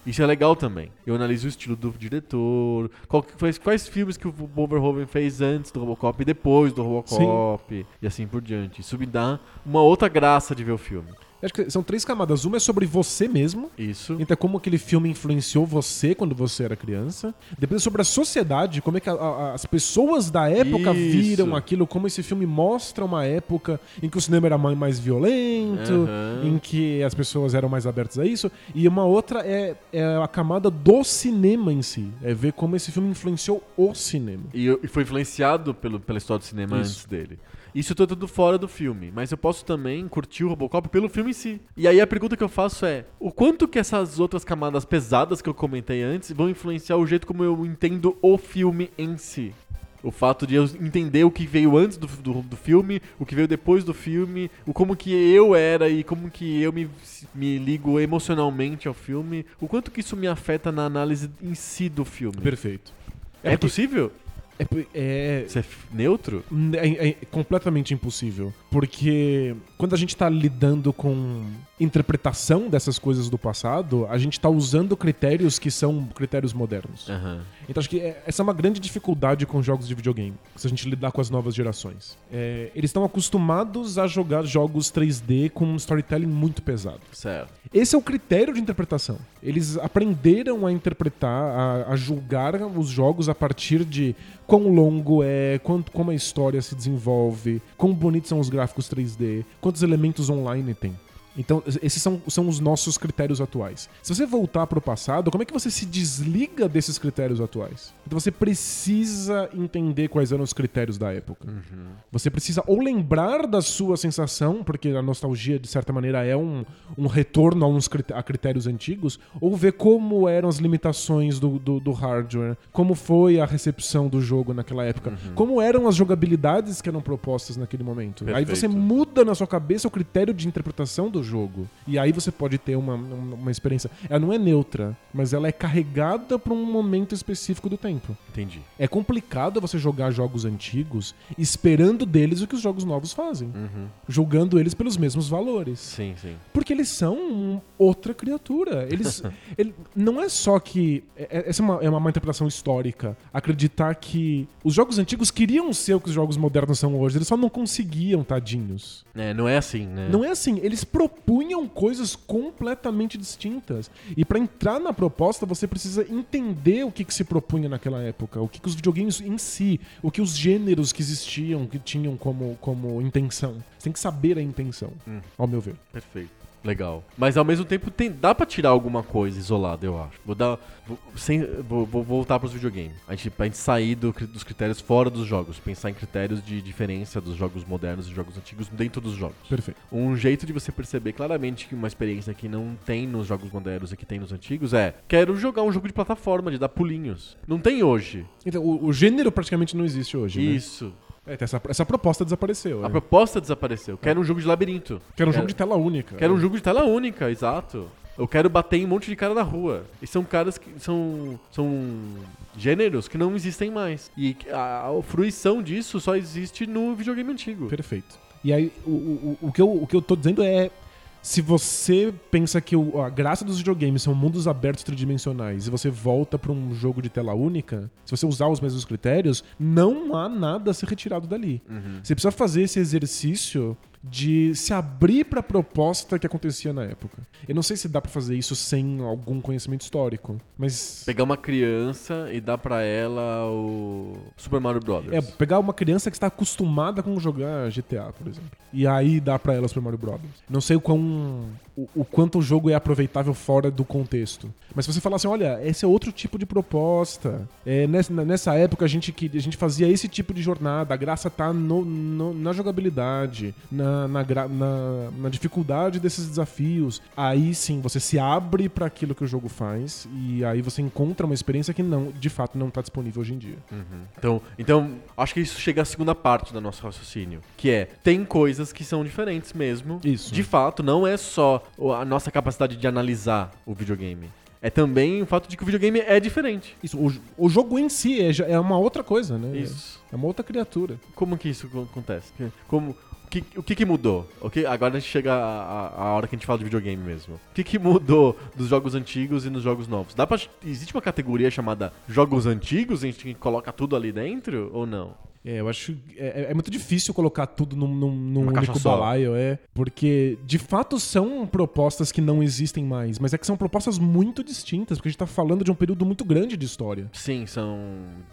Isso é legal também. Eu analiso o estilo do diretor, qual que- quais, quais filmes que o Wolverhoven fez antes do Robocop e depois do Robocop, e assim por diante. Isso me dá uma outra graça de ver o filme. Acho que são três camadas. Uma é sobre você mesmo. Isso. Então, como aquele filme influenciou você quando você era criança. Depois, sobre a sociedade, como é que a- a- as pessoas da época Isso. viram aquilo, como esse filme mostra uma época em que o cinema era ma- mais violento, Aham. em que as pessoas eram mais abertas a isso. E uma outra é, é a camada do cinema em si. É ver como esse filme influenciou o cinema. E, e foi influenciado pelo, pela história do cinema Isso. antes dele. Isso tá tudo fora do filme, mas eu posso também curtir o Robocop pelo filme em si. E aí a pergunta que eu faço é: o quanto que essas outras camadas pesadas que eu comentei antes vão influenciar o jeito como eu entendo o filme em si? O fato de eu entender o que veio antes do, do, do filme, o que veio depois do filme, o como que eu era e como que eu me, me ligo emocionalmente ao filme, o quanto que isso me afeta na análise em si do filme. Perfeito. É, porque- possível? É, é, f- neutro? É, é completamente impossível. Porque quando a gente tá lidando com interpretação dessas coisas do passado, a gente tá usando critérios que são critérios modernos. Aham. Então acho que é- essa é uma grande dificuldade com jogos de videogame, se a gente lidar com as novas gerações. É, eles estão acostumados a jogar jogos 3D com um storytelling muito pesado. Certo. Esse é o critério de interpretação. Eles aprenderam a interpretar, a, a julgar os jogos a partir de quão longo é, quanto, como a história se desenvolve, quão bonitos são os gráficos 3D, quantos elementos online tem. Então, esses são, são os nossos critérios atuais. Se você voltar para o passado, como é que você se desliga desses critérios atuais? Então, você precisa entender quais eram os critérios da época. Você precisa ou lembrar da sua sensação, porque a nostalgia, de certa maneira, é um, um retorno a, uns crit- a critérios antigos, ou ver como eram as limitações do, do, do hardware, como foi a recepção do jogo naquela época, como eram as jogabilidades que eram propostas naquele momento. Aí você Perfeito. muda na sua cabeça o critério de interpretação do jogo. E aí você pode ter uma, uma, experiência. Ela não é neutra, mas ela é carregada para um momento específico do tempo. Entendi. É complicado você jogar jogos antigos esperando deles o que os jogos novos fazem. Uhum. Julgando eles pelos mesmos valores. Sim, sim. Porque eles são outra criatura. Eles. [LAUGHS] ele- não é só que. é- é- essa é uma, é uma interpretação histórica. Acreditar que os jogos antigos queriam ser o que os jogos modernos são hoje. Eles só não conseguiam, tadinhos. É, não é assim, né? Não é assim, eles propunham coisas completamente distintas. E pra entrar na proposta, você precisa entender o que, que se propunha naquela época, o que, que os videogames em si, o que os gêneros que existiam, que tinham como, como intenção. Você tem que saber a intenção, Hum. ao meu ver. Perfeito. Legal. Mas ao mesmo tempo tem, dá pra tirar alguma coisa isolada, eu acho. Vou dar. Vou, sem, vou, vou voltar pros videogames. A gente, pra gente sair do dos critérios fora dos jogos. Pensar em critérios de diferença dos jogos modernos e jogos antigos dentro dos jogos. Perfeito. Um jeito de você perceber claramente que uma experiência que não tem nos jogos modernos e que tem nos antigos é: quero jogar um jogo de plataforma, de dar pulinhos. Não tem hoje. Então, o, o gênero praticamente não existe hoje. né? É, essa, essa proposta desapareceu. A é. proposta desapareceu. Quero um jogo de labirinto. Que era um Quero- jogo de tela única. Quero um jogo de tela única, exato. Eu quero bater em um monte de cara na rua. E são caras que são. são gêneros que não existem mais. E a, a fruição disso só existe no videogame antigo. Perfeito. E aí, o, o, o, que eu, o que eu tô dizendo é. Se você pensa que o- a graça dos videogames são mundos abertos tridimensionais e você volta pra um jogo de tela única, se você usar os mesmos critérios, não há nada a ser retirado dali. Uhum. Você precisa fazer esse exercício de se abrir pra proposta que acontecia na época. Eu não sei se dá pra fazer isso sem algum conhecimento histórico, mas Pegar uma criança e dar pra ela o Super Mario Brothers. é pegar uma criança que está acostumada com jogar GTA, por exemplo, e aí dar pra ela Super Mario Brothers. Não sei o quão o, o quanto o jogo é aproveitável fora do contexto. Mas se você falar assim, olha, esse é outro tipo de proposta. É, nessa, nessa época a gente, que, a gente fazia esse tipo de jornada. A graça tá no, no- na jogabilidade, na, na, na- na dificuldade desses desafios. Aí sim, você se abre para aquilo que o jogo faz e aí você encontra uma experiência que não, de fato, não tá disponível hoje em dia. Então, então, acho que isso chega à segunda parte do nosso raciocínio, que é, tem coisas que são diferentes mesmo. Isso. De fato, não é só a nossa capacidade de analisar o videogame. É também o fato de que o videogame é diferente. Isso, o, o jogo em si é, é uma outra coisa, né? Isso. É uma outra criatura. Como que isso acontece? Como, o, que, o que que mudou? Ok, Agora a gente chega a, a- a hora que a gente fala de videogame mesmo. O que que mudou dos jogos antigos e nos jogos novos? Dá pra, existe uma categoria chamada jogos antigos? A gente coloca tudo ali dentro ou não? É, eu acho. É, é muito difícil colocar tudo num, num, num único balaio, é. Porque, de fato, são propostas que não existem mais. Mas é que são propostas muito distintas, porque a gente tá falando de um período muito grande de história. Sim, são.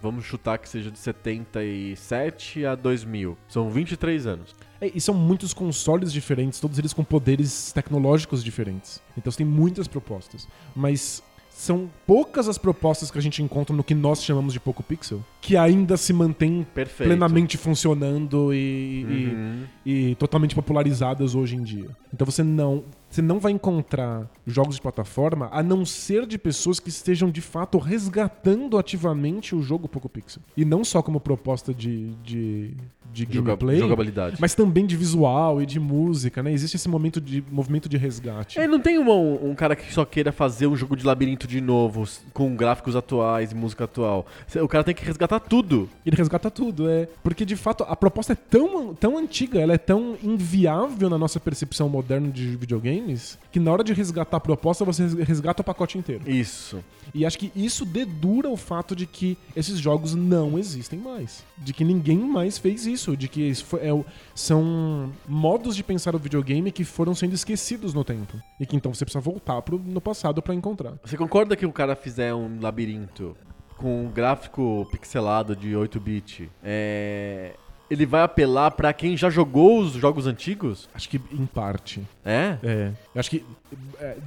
Vamos chutar que seja de 77 a 2000. São 23 anos. É, e são muitos consoles diferentes, todos eles com poderes tecnológicos diferentes. Então você tem muitas propostas. Mas são poucas as propostas que a gente encontra no que nós chamamos de Poco Pixel, que ainda se mantém Perfeito. plenamente funcionando e, e- Uhum. e totalmente popularizadas hoje em dia. Então você não, você não vai encontrar jogos de plataforma a não ser de pessoas que estejam de fato resgatando ativamente o jogo Poco Pixel. E não só como proposta de, de, de Joga- gameplay, jogabilidade. mas também de visual e de música, né? Existe esse momento de movimento de resgate. É, não tem uma- um, cara que só queira fazer um jogo de labirinto de novo, com gráficos atuais e música atual. O cara tem que resgatar tudo. Ele resgata tudo, é. Porque de fato a proposta é tão, tão antiga, ela é tão inviável na nossa percepção moderna de videogames, que na hora de resgatar a proposta, você res- resgata o pacote inteiro. Isso. E acho que isso dedura o fato de que esses jogos não existem mais. De que ninguém mais fez isso. De que isso foi- é são modos de pensar o videogame que foram sendo esquecidos no tempo. E que então você precisa voltar pro, no passado pra encontrar. Você concorda que o cara fizer um labirinto com um gráfico pixelado de 8-bit, é... ele vai apelar pra quem já jogou os jogos antigos? Acho que em parte. É? É. Eu acho que. é,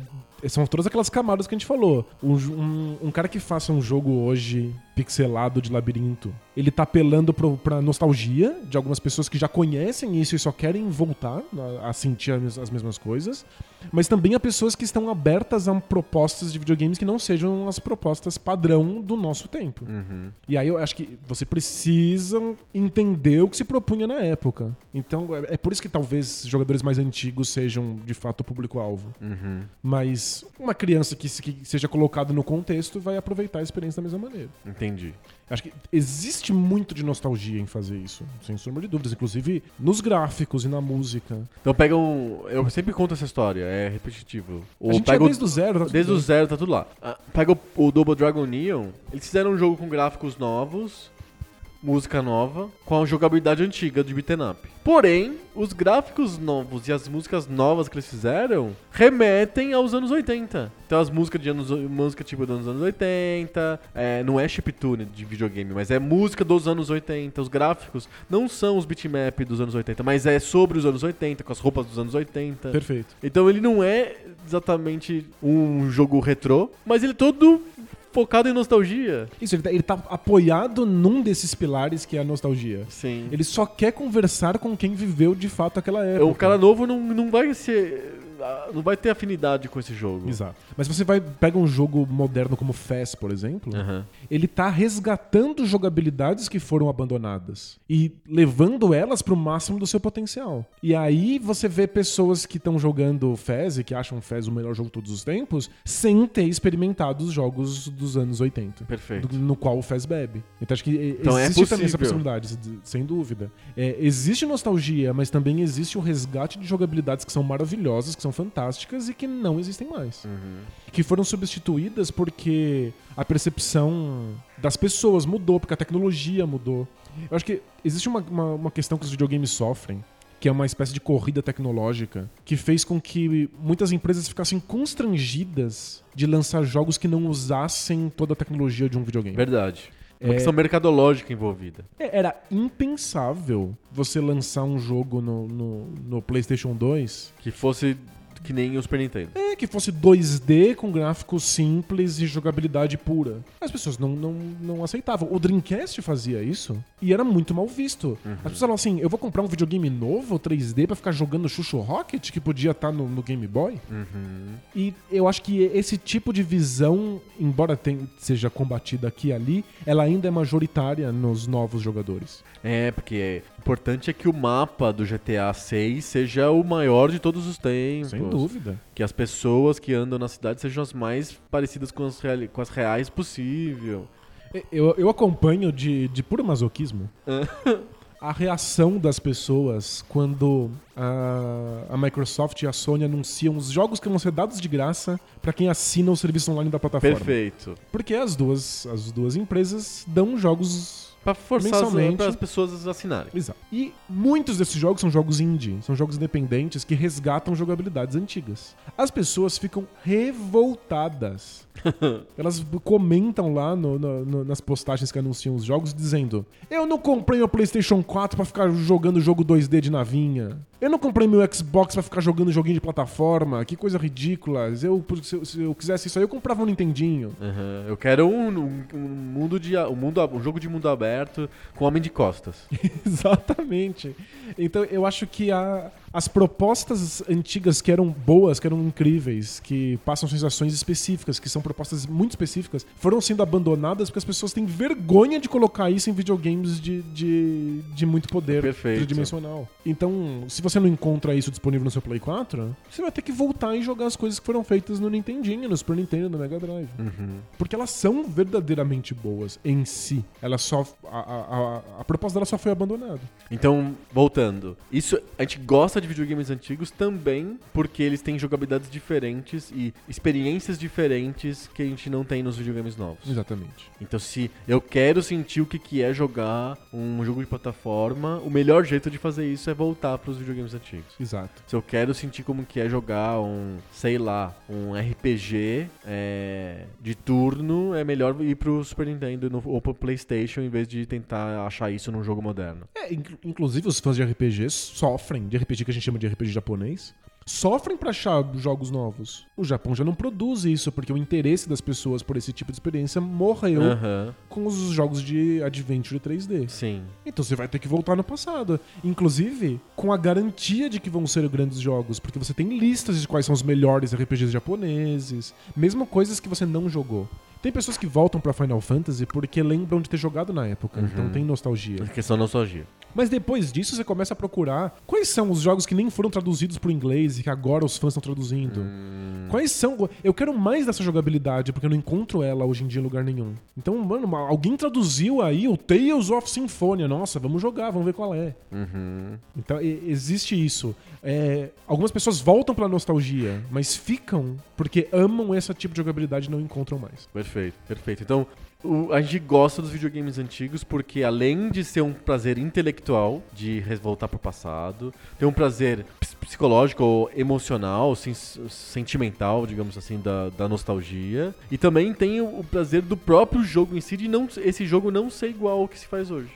são todas aquelas camadas que a gente falou. Um, um- um cara que faça um jogo hoje pixelado de labirinto, ele tá apelando pro, pra nostalgia de algumas pessoas que já conhecem isso e só querem voltar a, a sentir as, as mesmas coisas. Mas também há pessoas que estão abertas a propostas de videogames que não sejam as propostas padrão do nosso tempo. Uhum. E aí eu acho que você precisa entender o que se propunha na época. Então é, é por isso que talvez jogadores mais antigos sejam de fato o público-alvo. Uhum. Mas uma criança que, se- que seja colocada no contexto vai aproveitar a experiência da mesma maneira. Entendi. Acho que existe muito de nostalgia em fazer isso, sem sombra de dúvidas, inclusive nos gráficos e na música. Então pega um. Eu sempre conto essa história, é repetitivo. a Ou gente pega é desde o zero, tá tudo Desde o zero tá tudo lá. Ah, Pega o, o Double Dragon Neon, eles fizeram um jogo com gráficos novos, música nova, com a jogabilidade antiga de beat'em up. Porém, os gráficos novos e as músicas novas que eles fizeram remetem aos anos 80. Então as músicas de anos, música tipo dos anos 80, é, não é chiptune de videogame, mas é música dos anos 80. Os gráficos não são os bitmap dos anos 80, mas é sobre os anos 80, com as roupas dos anos 80. Perfeito. Então ele não é exatamente um jogo retrô, mas ele é todo focado em nostalgia. Isso, ele tá, ele tá apoiado num desses pilares que é a nostalgia. Sim. Ele só quer conversar com quem viveu de fato aquela época. O cara novo não, não vai ser. Não vai ter afinidade com esse jogo. Exato. Mas você vai pega um jogo moderno como Fez, por exemplo, Aham. ele tá resgatando jogabilidades que foram abandonadas e levando elas pro máximo do seu potencial. E aí você vê pessoas que estão jogando Fez e que acham Fez o melhor jogo de todos os tempos, sem ter experimentado os jogos dos anos 80. Perfeito. do- no qual o Fez bebe. Então acho que Então é existe também essa possibilidade, de- sem dúvida. É, existe nostalgia, mas também existe o resgate de jogabilidades que são maravilhosas, que são fantásticas e que não existem mais. Uhum. Que foram substituídas porque a percepção das pessoas mudou, porque a tecnologia mudou. Eu acho que existe uma, uma, uma questão que os videogames sofrem, que é uma espécie de corrida tecnológica, que fez com que muitas empresas ficassem constrangidas de lançar jogos que não usassem toda a tecnologia de um videogame. Verdade. Uma É. questão mercadológica envolvida. É, Era impensável você lançar um jogo no, no, no PlayStation 2 Que fosse que nem o Super Nintendo. é, que fosse 2D com gráficos simples e jogabilidade pura. As pessoas não, não, não aceitavam. O Dreamcast fazia isso e era muito mal visto. As pessoas falavam assim: eu vou comprar um videogame novo 3D pra ficar jogando Chuchu Rocket, que podia estar no, no Game Boy. E eu acho que esse tipo de visão, embora tem- seja combatida aqui e ali, ela ainda é majoritária nos novos jogadores. É, porque importante é que o mapa do GTA 6 seja o maior de todos os tempos. Sem dúvida. Que as pessoas que andam na cidade sejam as mais parecidas com as, reali- com as reais possível. Eu, eu acompanho de, de puro masoquismo a reação das pessoas quando a, a Microsoft e a Sony anunciam os jogos que vão ser dados de graça pra quem assina o serviço online da plataforma. Perfeito. Porque as duas, as duas empresas dão jogos Pra forçar as, as pessoas assinarem. Exato. E muitos desses jogos são jogos indie, são jogos independentes que resgatam jogabilidades antigas. As pessoas ficam revoltadas. [LAUGHS] Elas comentam lá no- no- no- nas postagens que anunciam os jogos dizendo: Eu não comprei meu PlayStation 4 pra ficar jogando jogo 2D de navinha. Eu não comprei meu Xbox pra ficar jogando joguinho de plataforma. Que coisa ridícula. Eu, se, eu- se eu quisesse isso aí, eu comprava um Nintendinho. Aham. Eu quero um, um- um mundo de um, mundo, um jogo de mundo aberto com homem de costas. [LAUGHS] Exatamente. Então eu acho que a- as propostas antigas que eram boas, que eram incríveis, que passam sensações específicas, que são propostas muito específicas, foram sendo abandonadas porque as pessoas têm vergonha de colocar isso em videogames de, de, de muito poder Perfeito. tridimensional. Então, se você não encontra isso disponível no seu Play 4, você vai ter que voltar e jogar as coisas que foram feitas no Nintendinho, no Super Nintendo, no Mega Drive. Uhum. Porque elas são verdadeiramente boas em si. Elas só. A, a, a, a proposta dela só foi abandonada. Então, voltando. Isso a gente gosta de videogames antigos também porque eles têm jogabilidades diferentes e experiências diferentes que a gente não tem nos videogames novos. Exatamente. Então, se eu quero sentir o que, que é jogar um jogo de plataforma, o melhor jeito de fazer isso é voltar para os videogames antigos. Exato. Se eu quero sentir como que é jogar um, sei lá, um RPG é, de turno, é melhor ir pro Super Nintendo no- ou pro Playstation em vez de tentar achar isso num jogo moderno. É, inclu- inclusive os fãs de RPG sofrem, de RPG que a gente chama de RPG japonês, sofrem pra achar jogos novos. O Japão já não produz isso, porque o interesse das pessoas por esse tipo de experiência morreu Aham, com os jogos de Adventure 3D. sim. Então você vai ter que voltar no passado. Inclusive, com a garantia de que vão ser grandes jogos, porque você tem listas de quais são os melhores RPGs japoneses, mesmo coisas que você não jogou. Tem pessoas que voltam pra Final Fantasy porque lembram de ter jogado na época, então tem nostalgia. Questão nostalgia. Mas depois disso você começa a procurar quais são os jogos que nem foram traduzidos pro inglês e que agora os fãs estão traduzindo. Hum. Quais são. Eu quero mais dessa jogabilidade, porque eu não encontro ela hoje em dia em lugar nenhum. Então, mano, alguém traduziu aí o Tales of Symphonia. Nossa, vamos jogar, vamos ver qual é. Uhum. Então, existe isso. É, algumas pessoas voltam pela nostalgia, mas ficam porque amam esse tipo de jogabilidade e não encontram mais. Perfeito, perfeito. Então, o- a gente gosta dos videogames antigos porque, além de ser um prazer intelectual, de voltar pro passado, tem um prazer ps- psicológico ou emocional, sentimental, digamos assim, da, da nostalgia. E também tem o, o prazer do próprio jogo em si, de não, esse jogo não ser igual ao que se faz hoje.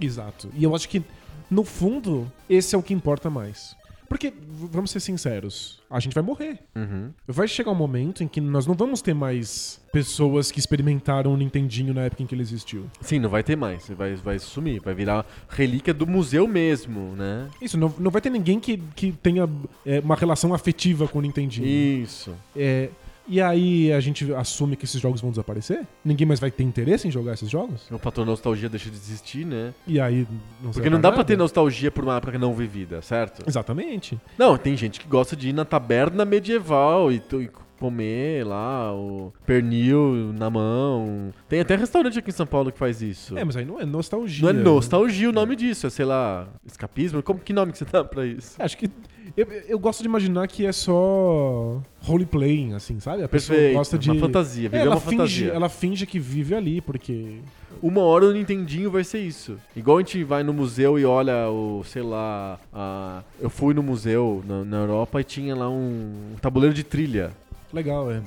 Exato. E eu acho que, no fundo, esse é o que importa mais. Porque, vamos ser sinceros, a gente vai morrer. Uhum. Vai chegar um momento em que nós não vamos ter mais pessoas que experimentaram o Nintendinho na época em que ele existiu. Sim, não vai ter mais. Vai, vai sumir. Vai virar relíquia do museu mesmo, né? Isso, não, não vai ter ninguém que, que tenha é, uma relação afetiva com o Nintendinho. Isso. É, e aí a gente assume que esses jogos vão desaparecer? Ninguém mais vai ter interesse em jogar esses jogos? O fator nostalgia deixa de existir, né? E aí não Porque não dá pra nada? ter nostalgia por uma época não vivida, certo? Exatamente. Não, tem gente que gosta de ir na taberna medieval e, e comer lá o pernil na mão. Tem até restaurante aqui em São Paulo que faz isso. É, mas aí não é nostalgia. Não é nostalgia o nome disso, é sei lá, escapismo? Como, que nome que você dá pra isso? Acho que Eu, eu gosto de imaginar que é só roleplaying, assim, sabe? A pessoa Perfeito, gosta de. uma fantasia, É, viver ela, uma finge, fantasia. ela finge que vive ali, porque. Uma hora o Nintendinho vai ser isso. Igual a gente vai no museu e olha o, sei lá, a... eu fui no museu na, na Europa e tinha lá um, tabuleiro de trilha. Legal, é.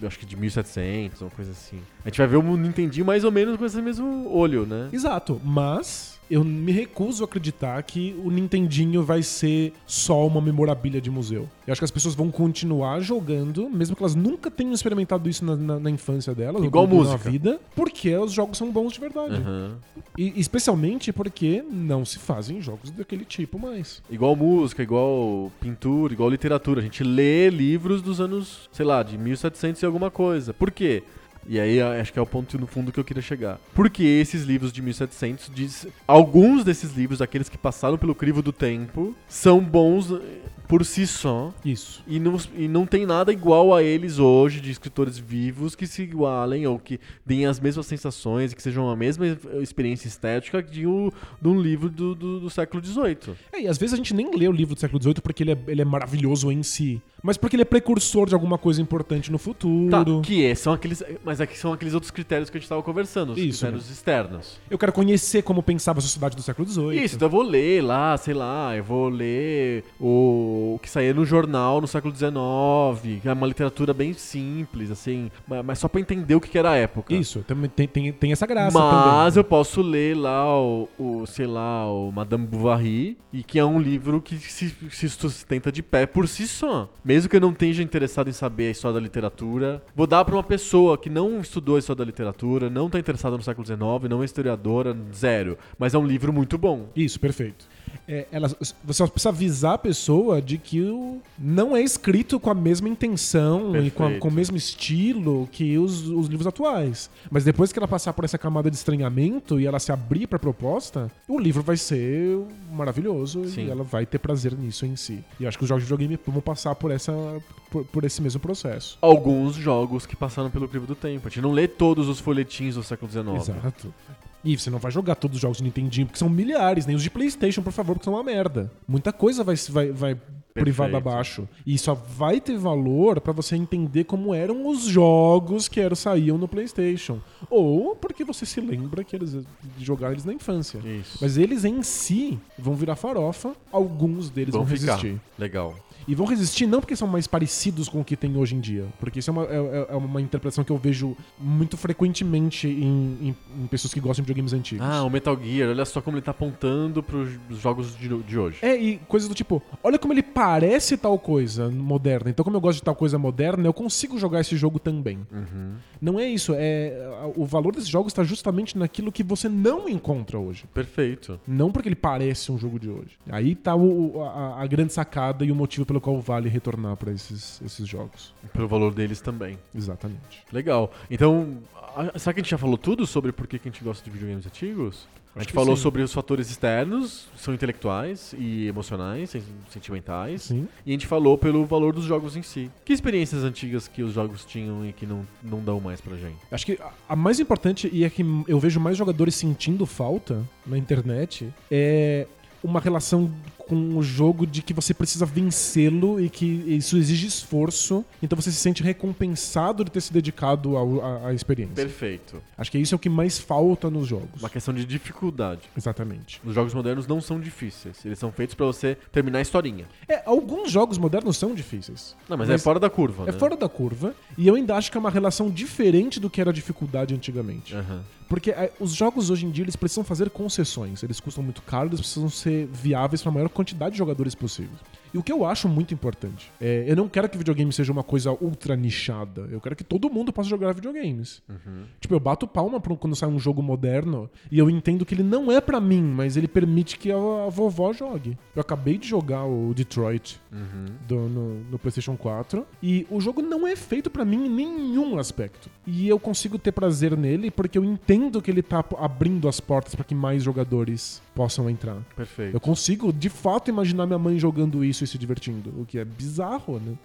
Eu acho que de 1700, uma coisa assim. A gente vai ver o Nintendinho mais ou menos com esse mesmo olho, né? Exato, mas eu me recuso a acreditar que o Nintendinho vai ser só uma memorabilia de museu. Eu acho que as pessoas vão continuar jogando, mesmo que elas nunca tenham experimentado isso na, na- na infância delas, Igual ou na música. vida, porque os jogos são bons de verdade. Aham. E especialmente porque não se fazem jogos daquele tipo mais. Igual música, igual pintura, igual literatura. A gente lê livros dos anos, sei lá, de 1700 e alguma coisa. Por quê? E aí acho que é o ponto no fundo que eu queria chegar. Porque esses livros de 1700 diz, alguns desses livros, aqueles que passaram pelo crivo do tempo, são bons eh, por si só. Isso. E não, e não tem nada igual a eles hoje, de escritores vivos, que se igualem ou que deem as mesmas sensações e que sejam a mesma experiência estética de um, de um livro do, do, do século XVIII. É, e às vezes a gente nem lê o livro do século XVIII porque ele é, ele é maravilhoso em si, mas porque ele é precursor de alguma coisa importante no futuro. Tá, que é, são aqueles. Mas aqui são aqueles outros critérios que a gente tava conversando, os Isso, critérios externos. Eu quero conhecer como pensava a sociedade do século XVIII. Isso, então eu vou ler lá, sei lá, eu vou ler o, o que saía no jornal no século XIX, que é uma literatura bem simples, assim, ma- mas só pra entender o que era a época. Isso, tem, tem, tem essa graça Mas também. eu posso ler lá o, o, sei lá, o Madame Bovary, e que é um livro que se, se sustenta de pé por si só. Mesmo que eu não esteja interessado em saber a história da literatura, vou dar pra uma pessoa que não estudou a história da literatura, não tá interessada no século XIX, não é historiadora, zero. Mas é um livro muito bom. Isso, perfeito. É, ela, você só precisa avisar a pessoa de que o, não é escrito com a mesma intenção e com, a- Perfeito. com o mesmo estilo que os, os livros atuais. Mas depois que ela passar por essa camada de estranhamento e ela se abrir pra proposta, o livro vai ser maravilhoso Sim. e ela vai ter prazer nisso em si. E eu acho que os jogos de videogame vão passar por, essa, por, por esse mesmo processo. Alguns jogos que passaram pelo crivo do tempo. A gente não lê todos os folhetins do século XIX. Exato. E você não vai jogar todos os jogos de Nintendinho, porque são milhares, nem os de PlayStation, por favor, porque são uma merda. Muita coisa vai, vai, vai privada abaixo. E só vai ter valor pra você entender como eram os jogos que eram, saíam no PlayStation. Ou porque você se lembra que eles de jogar eles na infância. Isso. Mas eles em si vão virar farofa, alguns deles vão, Vão ficar. resistir. Legal. E vão resistir não porque são mais parecidos com o que tem hoje em dia, porque isso é uma, é- é uma interpretação que eu vejo muito frequentemente em, em- em pessoas que gostam de videogames antigos. Ah, o Metal Gear, olha só como ele tá apontando pros jogos de, de hoje. É, e coisas do tipo, olha como ele parece tal coisa moderna. Então, como eu gosto de tal coisa moderna, eu consigo jogar esse jogo também. Uhum. Não é isso, é o valor desses jogos está justamente naquilo que você não encontra hoje. Perfeito. Não porque ele parece um jogo de hoje. Aí tá o- a, a grande sacada e o motivo pelo qual vale retornar pra esses, esses jogos. Pelo valor deles também. Exatamente. Legal. Então, a- será que a gente já falou tudo sobre por que que a gente gosta de videogames antigos? A gente falou sim. sobre os fatores externos, são intelectuais e emocionais, sen- sentimentais. Sim. E a gente falou pelo valor dos jogos em si. Que experiências antigas que os jogos tinham e que não, não dão mais pra gente? Acho que a- a mais importante e é que eu vejo mais jogadores sentindo falta na internet é uma relação com o jogo de que você precisa vencê-lo e que isso exige esforço, então você se sente recompensado de ter se dedicado à, experiência. Perfeito. Acho que isso é o que mais falta nos jogos. Uma questão de dificuldade. Exatamente. Os jogos modernos não são difíceis. Eles são feitos pra você terminar a historinha. É, alguns jogos modernos são difíceis. Não, mas, Mas é fora da curva, É né? fora da curva, e eu ainda acho que é uma relação diferente do que era a dificuldade antigamente. Aham. Porque é, os jogos hoje em dia eles precisam fazer concessões. Eles custam muito caro, eles precisam ser viáveis para a maior quantidade de jogadores possível. E o que eu acho muito importante é, eu não quero que videogame seja uma coisa ultra nichada. Eu quero que todo mundo possa jogar videogames. Tipo, eu bato palma pro- quando sai um jogo moderno e eu entendo que ele não é pra mim, mas ele permite que a, a vovó jogue. Eu acabei de jogar o Detroit do- no, no PlayStation 4 e o jogo não é feito pra mim em nenhum aspecto. E eu consigo ter prazer nele porque eu entendo que ele tá abrindo as portas pra que mais jogadores possam entrar. Perfeito. Eu consigo, de fato, imaginar minha mãe jogando isso se divertindo, o que é bizarro, né?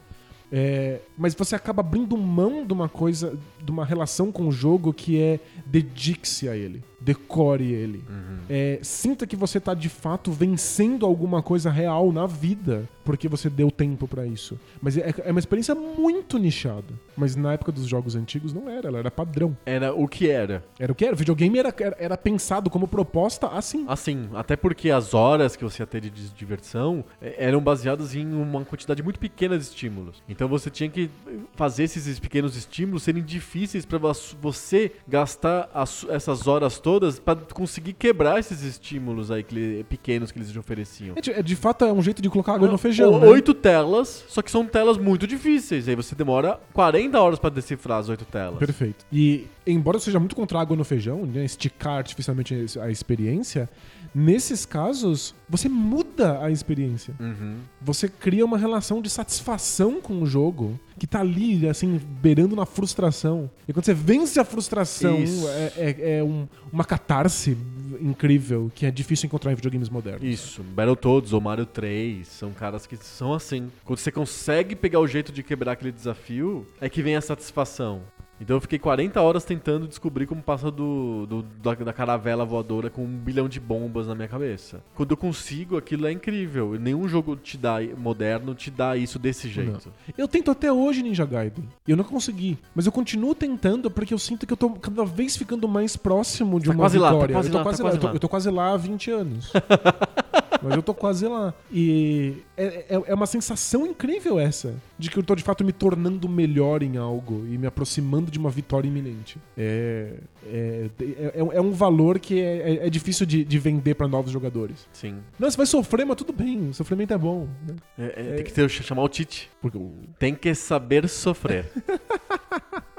É, mas você acaba abrindo mão de uma coisa, de uma relação com o jogo que é dedique-se a ele. Decore ele. É, sinta que você tá de fato vencendo alguma coisa real na vida, porque você deu tempo pra isso. Mas é, é uma experiência muito nichada. Mas na época dos jogos antigos não era, ela era padrão. Era o que era. Era o que era? O videogame era, era, era pensado como proposta assim. Assim, até porque as horas que você ia ter de diversão eh, eram baseadas em uma quantidade muito pequena de estímulos. Então você tinha que fazer esses pequenos estímulos serem difíceis vo- você gastar as- essas horas todas pra conseguir quebrar esses estímulos aí que ele- pequenos que eles te ofereciam. É de, de fato é um jeito de colocar água no feijão. O- né? Oito telas, só que são telas muito difíceis. Aí você demora 40 horas pra decifrar as oito telas. Perfeito. E embora eu seja muito contra a água no feijão, né, esticar artificialmente a experiência, nesses casos você muda a experiência. Uhum. Você cria uma relação de satisfação com o jogo que tá ali, assim, beirando na frustração. E quando você vence a frustração, Isso. é, é- é um- uma catarse incrível que é difícil encontrar em videogames modernos. Isso, Battletoads ou Mario 3 são caras que são assim. Quando você consegue pegar o jeito de quebrar aquele desafio, é que vem a satisfação. Então eu fiquei 40 horas tentando descobrir como passa do, do- da, da caravela voadora com um bilhão de bombas na minha cabeça. Quando eu consigo, aquilo é incrível. Nenhum jogo te dá moderno te dá isso desse jeito. Eu tento até hoje Ninja Gaiden. E eu não consegui. Mas eu continuo tentando porque eu sinto que eu tô cada vez ficando mais próximo de Tá uma quase lá, tá vitória. quase eu tô lá, tá quase quase Eu tô, lá. eu tô quase lá há 20 anos. [LAUGHS] Mas eu tô quase lá. E é, é- é uma sensação incrível essa. De que eu tô de fato me tornando melhor em algo e me aproximando de uma vitória iminente. É, é, é, é um valor que é, é- é difícil de, de vender pra novos jogadores. Sim. Não, você vai sofrer, mas tudo bem. O sofrimento é bom. Né? É- é- tem que ter, chamar o Tite. Porque Tem que saber sofrer. [LAUGHS]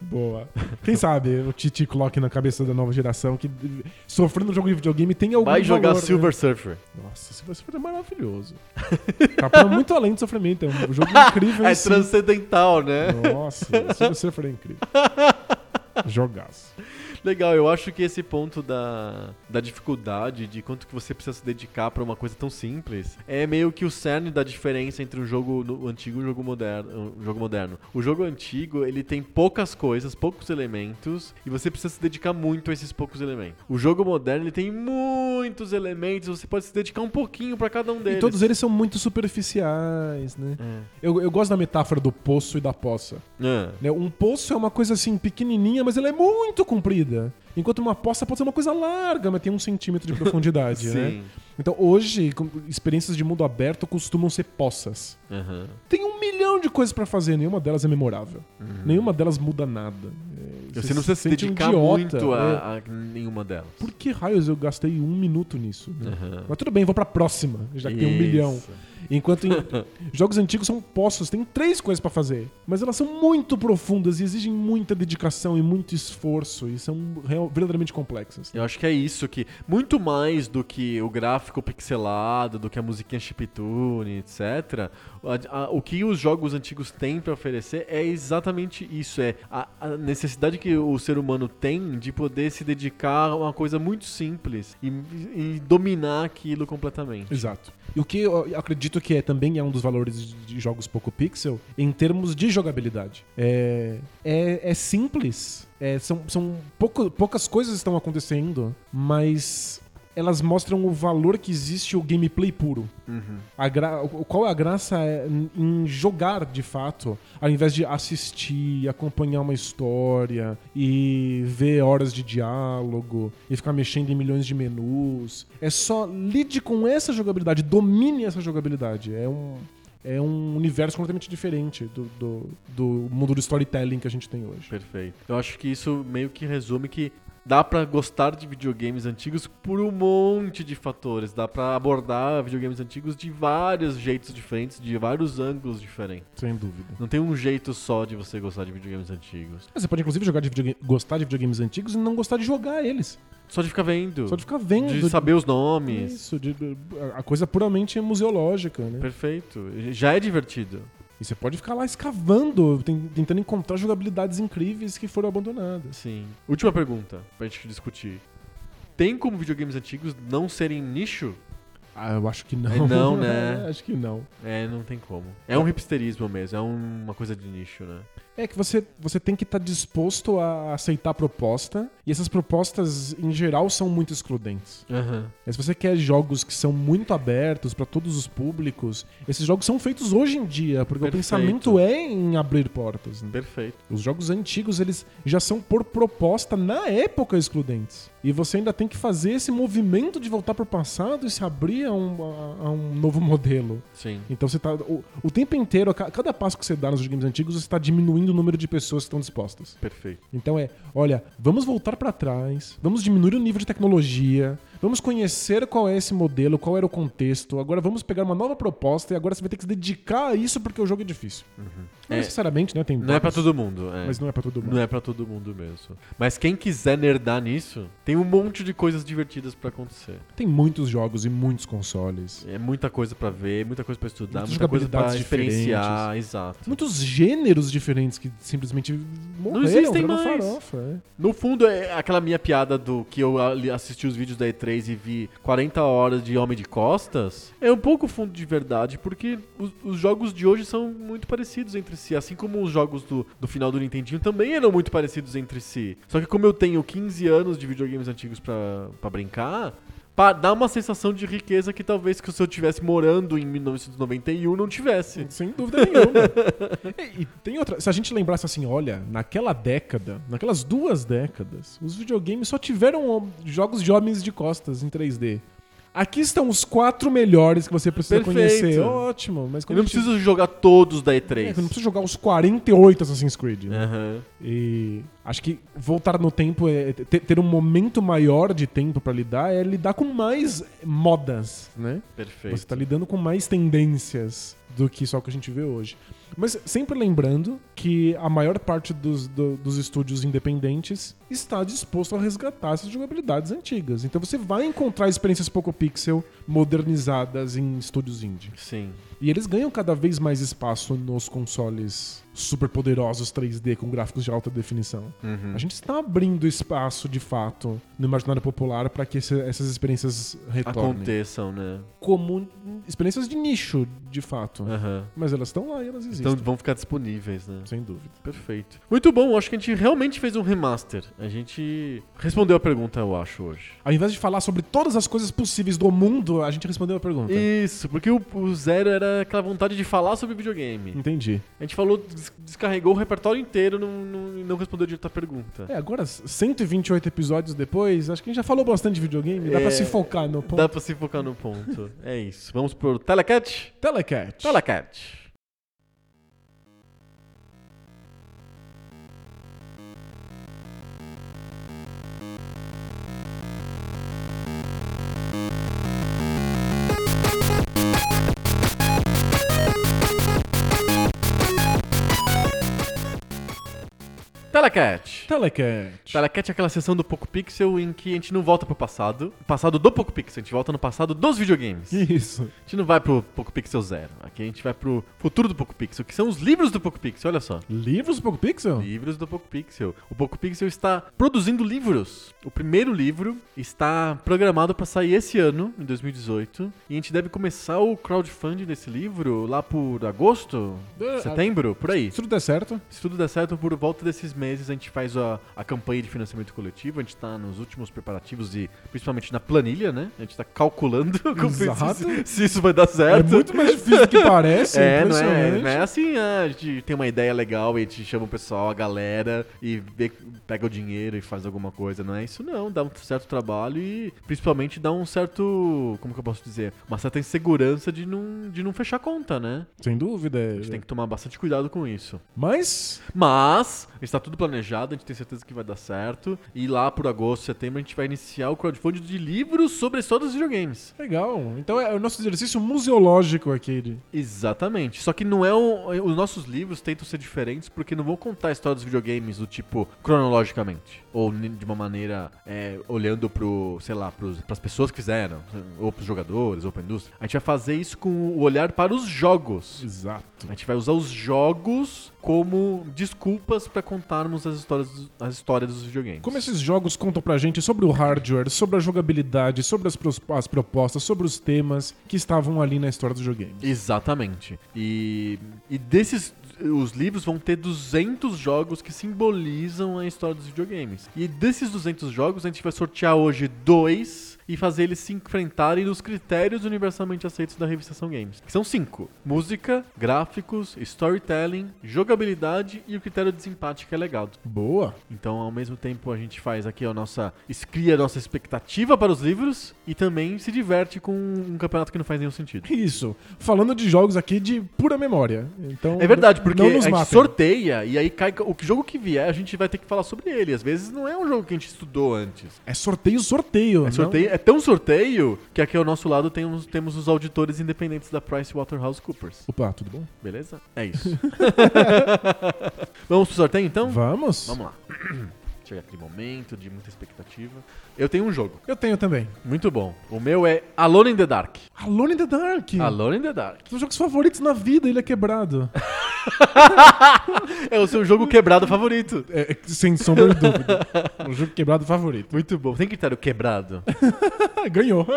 Boa. Quem sabe o Titi coloque na cabeça da nova geração que sofrendo no jogo de videogame tem algum Vai jogar valor, né? Silver Surfer. Nossa, Silver Surfer é maravilhoso. tá pra muito além do sofrimento. É um jogo [LAUGHS] incrível. É si. transcendental, né? Nossa, Silver Surfer é incrível. [LAUGHS] Jogaço. Legal, eu acho que esse ponto da, da dificuldade, de quanto que você precisa se dedicar pra uma coisa tão simples, é meio que o cerne da diferença entre um jogo no- antigo e um jogo moderno. Um jogo moderno. O jogo antigo, ele tem poucas coisas, poucos elementos, e você precisa se dedicar muito a esses poucos elementos. O jogo moderno, ele tem muitos elementos, você pode se dedicar um pouquinho pra cada um deles. E todos eles são muito superficiais, né? É. Eu, eu gosto da metáfora do poço e da poça. Ah, né? Um poço é uma coisa assim pequenininha, mas ela é muito comprida. Enquanto uma poça pode ser uma coisa larga, mas tem um centímetro de profundidade, [LAUGHS] né? Então hoje, experiências de mundo aberto costumam ser poças. Aham. Tem um milhão de coisas pra fazer, nenhuma delas é memorável. Nenhuma delas muda nada. É, Você não precisa se um dedicar idiota, muito é. a, a nenhuma delas. Por que raios eu gastei um minuto nisso? né? Aham. Mas tudo bem, vou pra próxima, já que tem um Isso. milhão. Enquanto em [LAUGHS] jogos antigos são poços, tem três coisas pra fazer. Mas elas são muito profundas e exigem muita dedicação e muito esforço e são real- verdadeiramente complexas. Eu acho que é isso que. Muito mais do que o gráfico pixelado, do que a musiquinha chiptune, etc. a- a- o que os jogos antigos têm pra oferecer é exatamente isso. É a, a necessidade que o ser humano tem de poder se dedicar a uma coisa muito simples e, e dominar aquilo completamente. Exato. E o que eu acredito que é, também é um dos valores de jogos pouco pixel, em termos de jogabilidade. É, é, é simples, é, são, são pouco, poucas coisas estão acontecendo, mas elas mostram o valor que existe o gameplay puro. Uhum. A gra- Qual é a graça é em- em jogar de fato, ao invés de assistir, acompanhar uma história e ver horas de diálogo e ficar mexendo em milhões de menus. É só lide com essa jogabilidade, domine essa jogabilidade. É um. É um universo completamente diferente do, do, do mundo do storytelling que a gente tem hoje. Perfeito. Eu acho que isso meio que resume que dá pra gostar de videogames antigos por um monte de fatores. Dá pra abordar videogames antigos de vários jeitos diferentes, de vários ângulos diferentes. Sem dúvida. Não tem um jeito só de você gostar de videogames antigos. Você pode inclusive jogar de videogame- gostar de videogames antigos e não gostar de jogar eles. Só de ficar vendo. Só de ficar vendo. de saber os nomes. Isso, de- de- a coisa puramente museológica, né? Perfeito. Já é divertido. E você pode ficar lá escavando, ten- tentando encontrar jogabilidades incríveis que foram abandonadas. Sim. Última pergunta pra gente discutir. Tem como videogames antigos não serem nicho? Ah, eu acho que não. É não, [LAUGHS] né? acho que não. É, não tem como. É um hipsterismo mesmo, é um- uma coisa de nicho, né? É que você, você tem que estar disposto a aceitar a proposta, e essas propostas, em geral, são muito excludentes. Mas se você quer jogos que são muito abertos para todos os públicos, esses jogos são feitos hoje em dia, porque Perfeito. o pensamento é em abrir portas. né? Perfeito. Os jogos antigos, eles já são por proposta na época excludentes. E você ainda tem que fazer esse movimento de voltar pro passado e se abrir a um, a- a um novo modelo. Sim. Então você tá. O, o tempo inteiro, a ca- cada passo que você dá nos games antigos, você está diminuindo o número de pessoas que estão dispostas. Perfeito. Então é, olha, vamos voltar para trás, vamos diminuir o nível de tecnologia, vamos conhecer qual é esse modelo, qual era o contexto. Agora vamos pegar uma nova proposta e agora você vai ter que se dedicar a isso porque o jogo é difícil. Não É. necessariamente, né? Tem Não é pra vários, todo mundo. É. mas não é para todo mundo. Não é pra todo mundo mesmo. Mas quem quiser nerdar nisso, tem um monte de coisas divertidas pra acontecer. Tem muitos jogos e muitos consoles. É muita coisa pra ver, muita coisa pra estudar, Muitas muita coisa pra jogabilidades diferenciar, exato. Muitos gêneros diferentes que simplesmente morreram, existem viraram mais. farofa. é. No fundo, é aquela minha piada do que eu assisti os vídeos da E3 e vi 40 horas de Homem de Costas. É um pouco fundo de verdade, porque os, os jogos de hoje são muito parecidos entre si. Assim como os jogos do, do final do Nintendinho também eram muito parecidos entre si. Só que como eu tenho 15 anos de videogames antigos pra brincar... Dá uma sensação de riqueza que talvez que se eu estivesse morando em 1991 não tivesse. Sem dúvida nenhuma. [LAUGHS] e, e tem outra. Se a gente lembrasse assim, olha, naquela década, naquelas duas décadas, os videogames só tiveram jogos de homens de costas em 3D. Aqui estão os quatro melhores que você precisa Perfeito. conhecer. Ótimo, mas Eu não gente- preciso jogar todos da É, E3. eu não preciso jogar os 48 Assassin's Creed. né? Aham. E acho que voltar no tempo é ter, ter um momento maior de tempo pra lidar é lidar com mais modas, né? Perfeito. Você tá lidando com mais tendências do que só o que a gente vê hoje. Mas sempre lembrando que a maior parte dos, do- dos estúdios independentes está disposto a resgatar essas jogabilidades antigas. Então você vai encontrar experiências pouco pixel modernizadas em estúdios indie. Sim. E eles ganham cada vez mais espaço nos consoles super poderosos 3D com gráficos de alta definição. Uhum. A gente está abrindo espaço de fato no imaginário popular para que esse- essas experiências retornem. Aconteçam, né? Como experiências de nicho, de fato. Aham. Mas elas estão lá e elas existem. Então vão ficar disponíveis, né? Sem dúvida. Perfeito. Muito bom, acho que a gente realmente fez um remaster. A gente respondeu a pergunta, eu acho, hoje. Ao invés de falar sobre todas as coisas possíveis do mundo, a gente respondeu a pergunta. Isso, porque o, o Zero era aquela vontade de falar sobre videogame. Entendi. A gente falou, descarregou o repertório inteiro não- não- e não, respondeu direito a pergunta. É, agora, 128 episódios depois, acho que a gente já falou bastante de videogame. Dá É, pra se focar no ponto. Dá pra se focar no ponto. é isso. Vamos pro Telecat? Telecat. Telecat. Telecat. Telecat. Telecat é aquela sessão do Poco Pixel em que a gente não volta pro passado. Passado do Poco Pixel, a gente volta no passado dos videogames. A Isso. gente não vai pro Poco Pixel Zero. Aqui a gente vai pro futuro do Poco Pixel, que são os livros do Poco Pixel, olha só. Livros do Poco Pixel? Livros do Poco Pixel. O Poco Pixel está produzindo livros. O primeiro livro está programado para sair esse ano, em 2018. E a gente deve começar o crowdfunding desse livro lá por agosto, É, setembro, por aí. Se tudo der certo. Se tudo der certo, por volta desses meses a gente faz a, a campanha de financiamento coletivo. A gente tá nos últimos preparativos e principalmente na planilha, né? A gente tá calculando [LAUGHS] se, se- isso vai dar É certo. muito mais difícil do que parece. [LAUGHS] É, não é, não é assim, a gente tem uma ideia legal e a gente chama o pessoal, a galera, e vê- pega o dinheiro e faz alguma coisa. Não é isso não, dá um certo trabalho e principalmente dá um certo, como que eu posso dizer, uma certa insegurança de não, de não fechar conta, né? Sem dúvida. A gente tem que tomar bastante cuidado com isso. Mas, Mas, está tudo planejado, a gente tem certeza que vai dar certo. E lá por agosto, setembro, a gente vai iniciar o crowdfunding de livros sobre a história dos videogames. legal. Então é o nosso exercício museológico aqui. de- Exatamente. Só que não é um, os nossos livros tentam ser diferentes porque não vão contar a história dos videogames do tipo cronologicamente ou de uma maneira é, olhando pro, sei lá, pros, pras pessoas que fizeram, ou pros jogadores, ou pra indústria. A gente vai fazer isso com o olhar para os jogos. Exato. A gente vai usar os jogos como desculpas pra contarmos as histórias, dos- as histórias dos videogames. Como esses jogos contam pra gente sobre o hardware, sobre a jogabilidade, sobre as, as propostas, sobre os temas que estavam ali na história dos videogames. Exatamente. E, e desses os livros vão ter 200 jogos que simbolizam a história dos videogames. E desses 200 jogos, a gente vai sortear hoje dois e fazer eles se enfrentarem nos critérios universalmente aceitos da revistação Games. Que são cinco: música, gráficos, storytelling, jogabilidade e o critério de desempate, que é legado. Boa. Então, ao mesmo tempo, a gente faz aqui a nossa. cria a nossa expectativa para os livros e também se diverte com um campeonato que não faz nenhum sentido. Isso. Falando de jogos aqui de pura memória. Então, É verdade, porque não a gente matem. sorteia e aí cai. O que- jogo que vier, a gente vai ter que falar sobre ele. Às vezes não é um jogo que a gente estudou antes. É sorteio, sorteio. É, sorteio, é tão sorteio que aqui ao nosso lado tem uns- temos os auditores independentes da PricewaterhouseCoopers. Opa, tudo bom? Beleza? É isso. [LAUGHS] Vamos pro sorteio então? Vamos? Vamos lá. [CLEARS THROAT] Chega aquele momento de muita expectativa. Eu tenho um jogo. Eu tenho também. Muito bom. O meu é Alone in the Dark. Alone in the Dark. Alone in the Dark. Um dos jogos favoritos na vida, ele é quebrado. [LAUGHS] É o seu jogo quebrado favorito. É, é, sem sombra de dúvida. Um jogo quebrado favorito. Muito bom. Tem critério quebrado. [LAUGHS] Ganhou. [LAUGHS]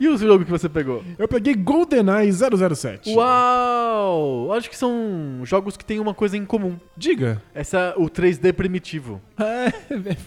E o jogo que você pegou? Eu peguei GoldenEye 007. Uau! Acho que são jogos que têm uma coisa em comum. Diga. Essa, o 3D primitivo. É,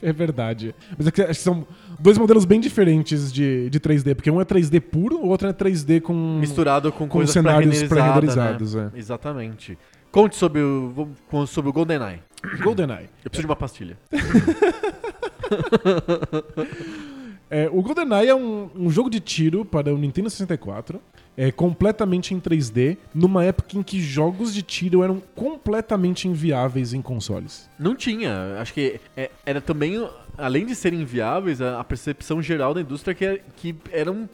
é verdade. Mas é acho que são dois modelos bem diferentes de, de 3D, porque um é 3D puro, o outro é 3D com. Misturado com, com cenários pré-renderizadas, pré-renderizados, né? é. Exatamente. Conte sobre o, sobre o GoldenEye. [COUGHS] GoldenEye. Eu preciso de uma pastilha. [LAUGHS] É, o GoldenEye é um, um jogo de tiro para o Nintendo 64, é completamente em 3D, numa época em que jogos de tiro eram completamente inviáveis em consoles. Não tinha. Acho que é- era também, além de serem inviáveis, a, a percepção geral da indústria que, é- que eram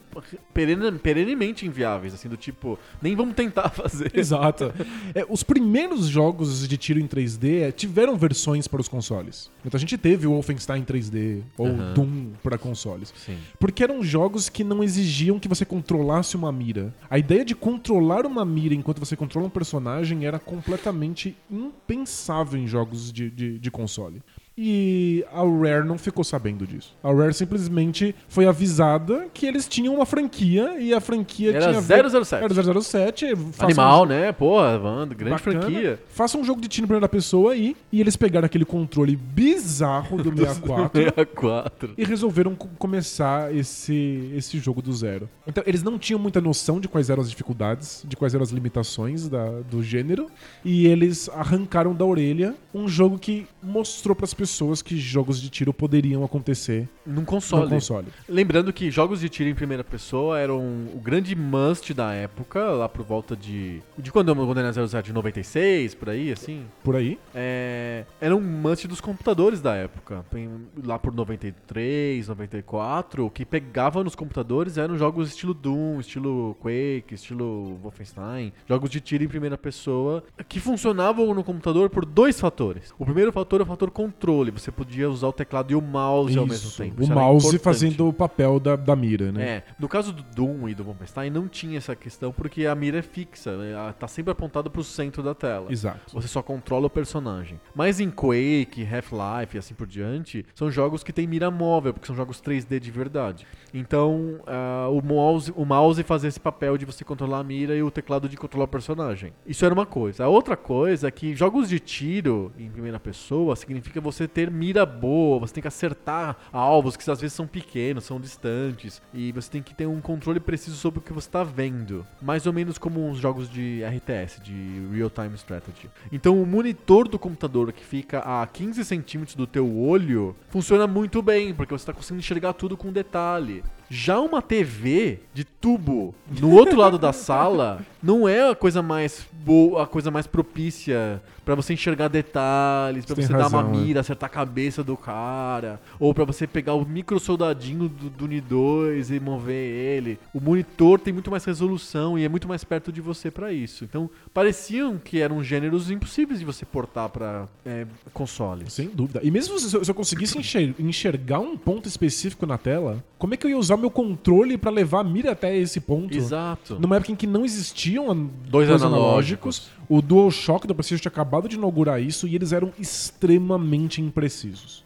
perene- perenemente inviáveis. Assim, do tipo, nem vamos tentar [LAUGHS] fazer. Exato. É, os primeiros jogos de tiro em 3D é, tiveram versões para os consoles. Então a gente teve o Wolfenstein 3D ou Aham. Doom para consoles. Sim. Porque eram jogos que não exigiam que você controlasse uma mira. A ideia de controlar uma mira enquanto você controla um personagem era completamente impensável em jogos de, de, de console. E a Rare não ficou sabendo disso. A Rare simplesmente foi avisada que eles tinham uma franquia e a franquia Era tinha. ver- 007. Era 007. façam- Animal, né? Porra, Wanda, grande Bacana. franquia. Faça um jogo de tiro em primeira pessoa aí. E eles pegaram aquele controle bizarro do 64 64. [LAUGHS] e resolveram co- começar esse, esse jogo do zero. Então, eles não tinham muita noção de quais eram as dificuldades, de quais eram as limitações da- do gênero, e eles arrancaram da orelha um jogo que mostrou pras pessoas que jogos de tiro poderiam acontecer Num console. no console. Lembrando que jogos de tiro em primeira pessoa eram o grande must da época, lá por volta de. De quando o GoldenEye 007 de 96, por aí, assim. Por aí. É, era um must dos computadores da época. Tem- Lá por 93, 94, o que pegava nos computadores eram jogos estilo Doom, estilo Quake, estilo Wolfenstein. Jogos de tiro em primeira pessoa que funcionavam no computador por dois fatores. O primeiro fator é o fator controle. Você podia usar o teclado e o mouse ao mesmo Isso, tempo. O Isso mouse fazendo o papel da, da mira, né? É, no caso do Doom e do Wolfenstein não tinha essa questão porque a mira é fixa, né? Ela tá sempre apontada pro centro da tela. Exato. Você só controla o personagem. Mas em Quake, Half-Life e assim por diante, são jogos que tem mira móvel, porque são jogos 3D de verdade. Então, ah, o, mouse, o mouse fazia esse papel de você controlar a mira e o teclado de controlar o personagem. Isso era uma coisa. A outra coisa é que jogos de tiro em primeira pessoa significa você ter mira boa, você tem que acertar alvos que às vezes são pequenos, são distantes, e você tem que ter um controle preciso sobre o que você está vendo. Mais ou menos como uns jogos de RTS, de Real Time Strategy. Então o monitor do computador que fica a 15 centímetros do teu olho funciona muito bem, porque você está conseguindo enxergar tudo com detalhe. Já uma TV de tubo no outro lado da sala [LAUGHS] não é a coisa mais boa, a coisa mais propícia pra você enxergar detalhes, pra Você você tem dar uma razão, é. mira, acertar a cabeça do cara, ou pra você pegar o micro soldadinho do, do Ni2 e mover ele. O monitor tem muito mais resolução e é muito mais perto de você pra isso. Então, pareciam que eram gêneros impossíveis de você portar pra é, consoles. Sem dúvida. E mesmo se eu, se eu conseguisse enxer- enxergar um ponto específico na tela, como é que eu ia usar meu controle pra levar a mira até esse ponto? Exato. Numa época em que não existia existiam Dois dois analógicos. O DualShock da PlayStation tinha acabado de inaugurar isso e eles eram extremamente imprecisos.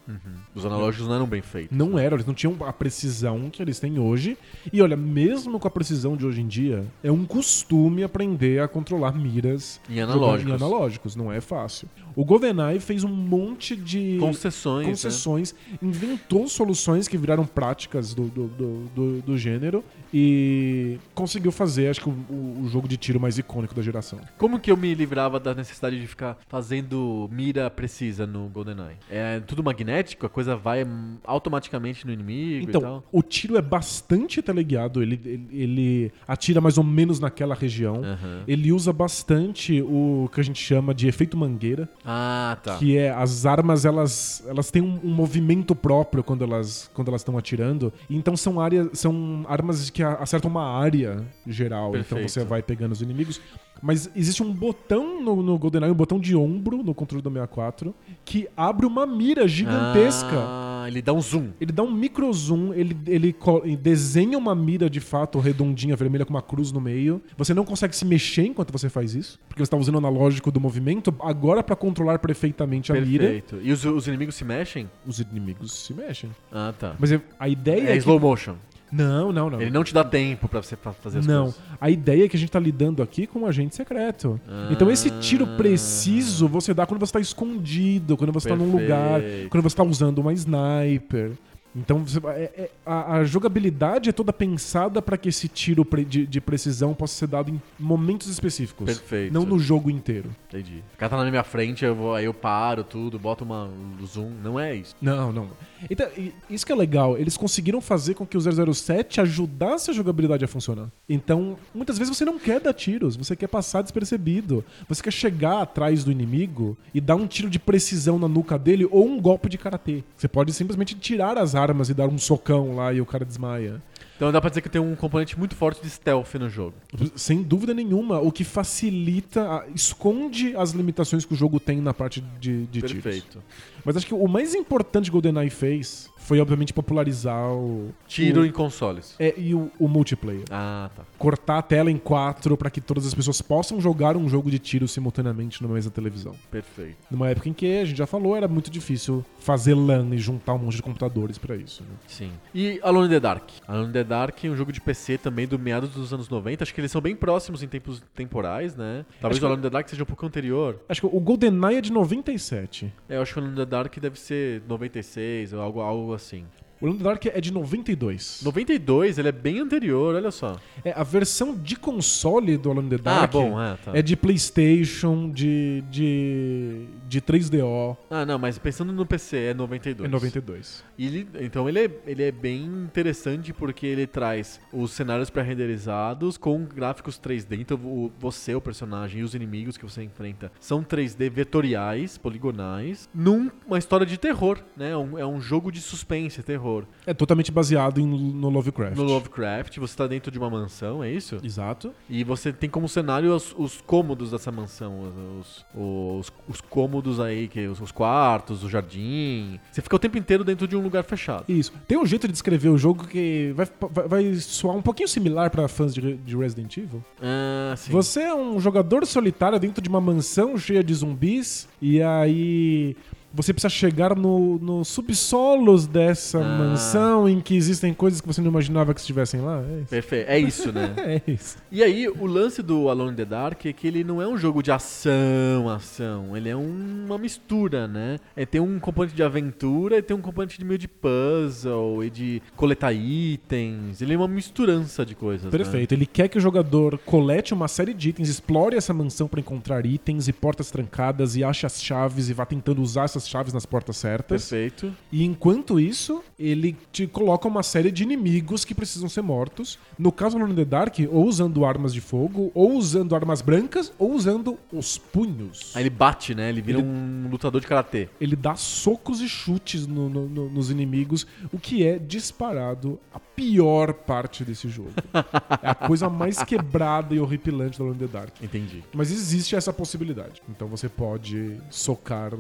Os analógicos não eram bem feitos. Não eram, eles não tinham a precisão que eles têm hoje. E olha, mesmo com a precisão de hoje em dia, é um costume aprender a controlar miras Em analógicos. em analógicos, não é fácil. O GoldenEye fez um monte de Concessões. né? concessões, inventou soluções que viraram práticas do, do, do, do- do gênero e conseguiu fazer, acho que, o, o- o jogo de tiro mais icônico da geração. Como que eu me livrava da necessidade de ficar fazendo mira precisa no GoldenEye? É tudo magnético? A coisa vai automaticamente no inimigo e Então, o tiro é bastante teleguiado, ele, ele, ele atira mais ou menos naquela região. Aham. Ele usa bastante o que a gente chama de efeito mangueira, Ah, tá. que é as armas elas, elas têm um, um movimento próprio quando elas quando elas estão atirando. Então são áreas são armas que acertam uma área geral. Então Perfeito. você vai pegando os inimigos. Mas existe um botão no, no GoldenEye, um botão de ombro no controle do 64 que abre uma mira gigantesca. Ah, ele dá um zoom. Ele dá um micro zoom, ele, ele desenha uma mira de fato redondinha, vermelha, com uma cruz no meio. Você não consegue se mexer enquanto você faz isso, porque você está usando o analógico do movimento. Agora, para controlar perfeitamente a mira, Perfeito. E os, os inimigos se mexem? os inimigos se mexem. Ah, tá. Mas é- a ideia É é, que... slow motion. Não, não, não. Ele não te dá tempo pra você fa- fazer as Não, coisas. a ideia é que a gente tá lidando aqui com um agente secreto. Então esse tiro preciso você dá quando você tá escondido, quando você tá num lugar, Perfeito. quando você tá usando uma sniper. Então é- é- a, a jogabilidade é toda pensada para que esse tiro pre- de, de precisão possa ser dado em momentos específicos. Perfeito. Não no jogo inteiro. Entendi. O cara tá na minha frente, eu vou, aí eu paro tudo, boto uma um zoom. Não é isso. Não, não. Então, isso que é legal, eles conseguiram fazer com que o 007 ajudasse a jogabilidade a funcionar. Então, muitas vezes você não quer dar tiros, você quer passar despercebido. Você quer chegar atrás do inimigo e dar um tiro de precisão na nuca dele ou um golpe de karatê. Você pode simplesmente tirar as armas e dar um socão lá e o cara desmaia. Então dá pra dizer que tem um componente muito forte de stealth no jogo. Sem dúvida nenhuma, o que facilita, esconde as limitações que o jogo tem na parte de, de tiros. Perfeito. Mas acho que o mais importante que GoldenEye fez foi, obviamente, popularizar o. Tiro o, em consoles. é, e o, o multiplayer. Ah, tá. Cortar a tela em quatro para que todas as pessoas possam jogar um jogo de tiro simultaneamente numa mesa televisão. Perfeito. Numa época em que, a gente já falou, era muito difícil fazer LAN e juntar um monte de computadores para isso. né? Sim. E Alone in the Dark. Alone in the Dark é um jogo de PC também do meados dos anos 90. Acho que eles são bem próximos em tempos temporais, né? Talvez Acho o Alone in the Dark seja um pouco anterior. Acho que o GoldenEye é de 97. É, eu acho que o Alone in the Dark deve ser 96 ou algo, algo assim. O Land Dark é de 92. 92, ele é bem anterior, olha só. É, a versão de console do Alone in the Dark ah, bom, é, tá. é de PlayStation, de, de, de 3DO. Ah, não, mas pensando no PC, é 92. É 92. E ele, então ele é, ele é bem interessante porque ele traz os cenários pré-renderizados com gráficos 3D. Então o, você, o personagem e os inimigos que você enfrenta são 3D vetoriais, poligonais, numa história de terror, né? Um- é um jogo de suspense, terror. É totalmente baseado em, no Lovecraft. No Lovecraft, você tá dentro de uma mansão, é isso? Exato. E você tem como cenário os, os cômodos dessa mansão, os, os, os cômodos aí, que os, os quartos, o jardim. Você fica o tempo inteiro dentro de um lugar fechado. Isso. Tem um jeito de descrever o jogo que vai, vai, vai soar um pouquinho similar para fãs de, de Resident Evil. Ah, sim. Você é um jogador solitário dentro de uma mansão cheia de zumbis e aí você precisa chegar no, no subsolos dessa Ah. mansão em que existem coisas que você não imaginava que estivessem lá. É isso. Perfeito. É isso, né? [LAUGHS] É isso. E aí, o lance do Alone in the Dark é que ele não é um jogo de ação, ação. Ele é um- uma mistura, né? É, tem um componente de aventura e tem um componente de meio de puzzle e de coletar itens. Ele é uma misturança de coisas. né? Perfeito. Ele quer que o jogador colete uma série de itens, explore essa mansão para encontrar itens e portas trancadas e ache as chaves e vá tentando usar essas chaves nas portas certas. Perfeito. E enquanto isso, ele te coloca uma série de inimigos que precisam ser mortos. No caso do Alone in the Dark, ou usando armas de fogo, ou usando armas brancas, ou usando os punhos. Aí ele bate, né? Ele vira Ele- um lutador de karatê. Ele dá socos e chutes no- no- no- nos inimigos, o que é disparado a pior parte desse jogo. [LAUGHS] é a coisa mais quebrada e horripilante do Alone in the Dark. Entendi. Mas existe essa possibilidade. Então você pode socar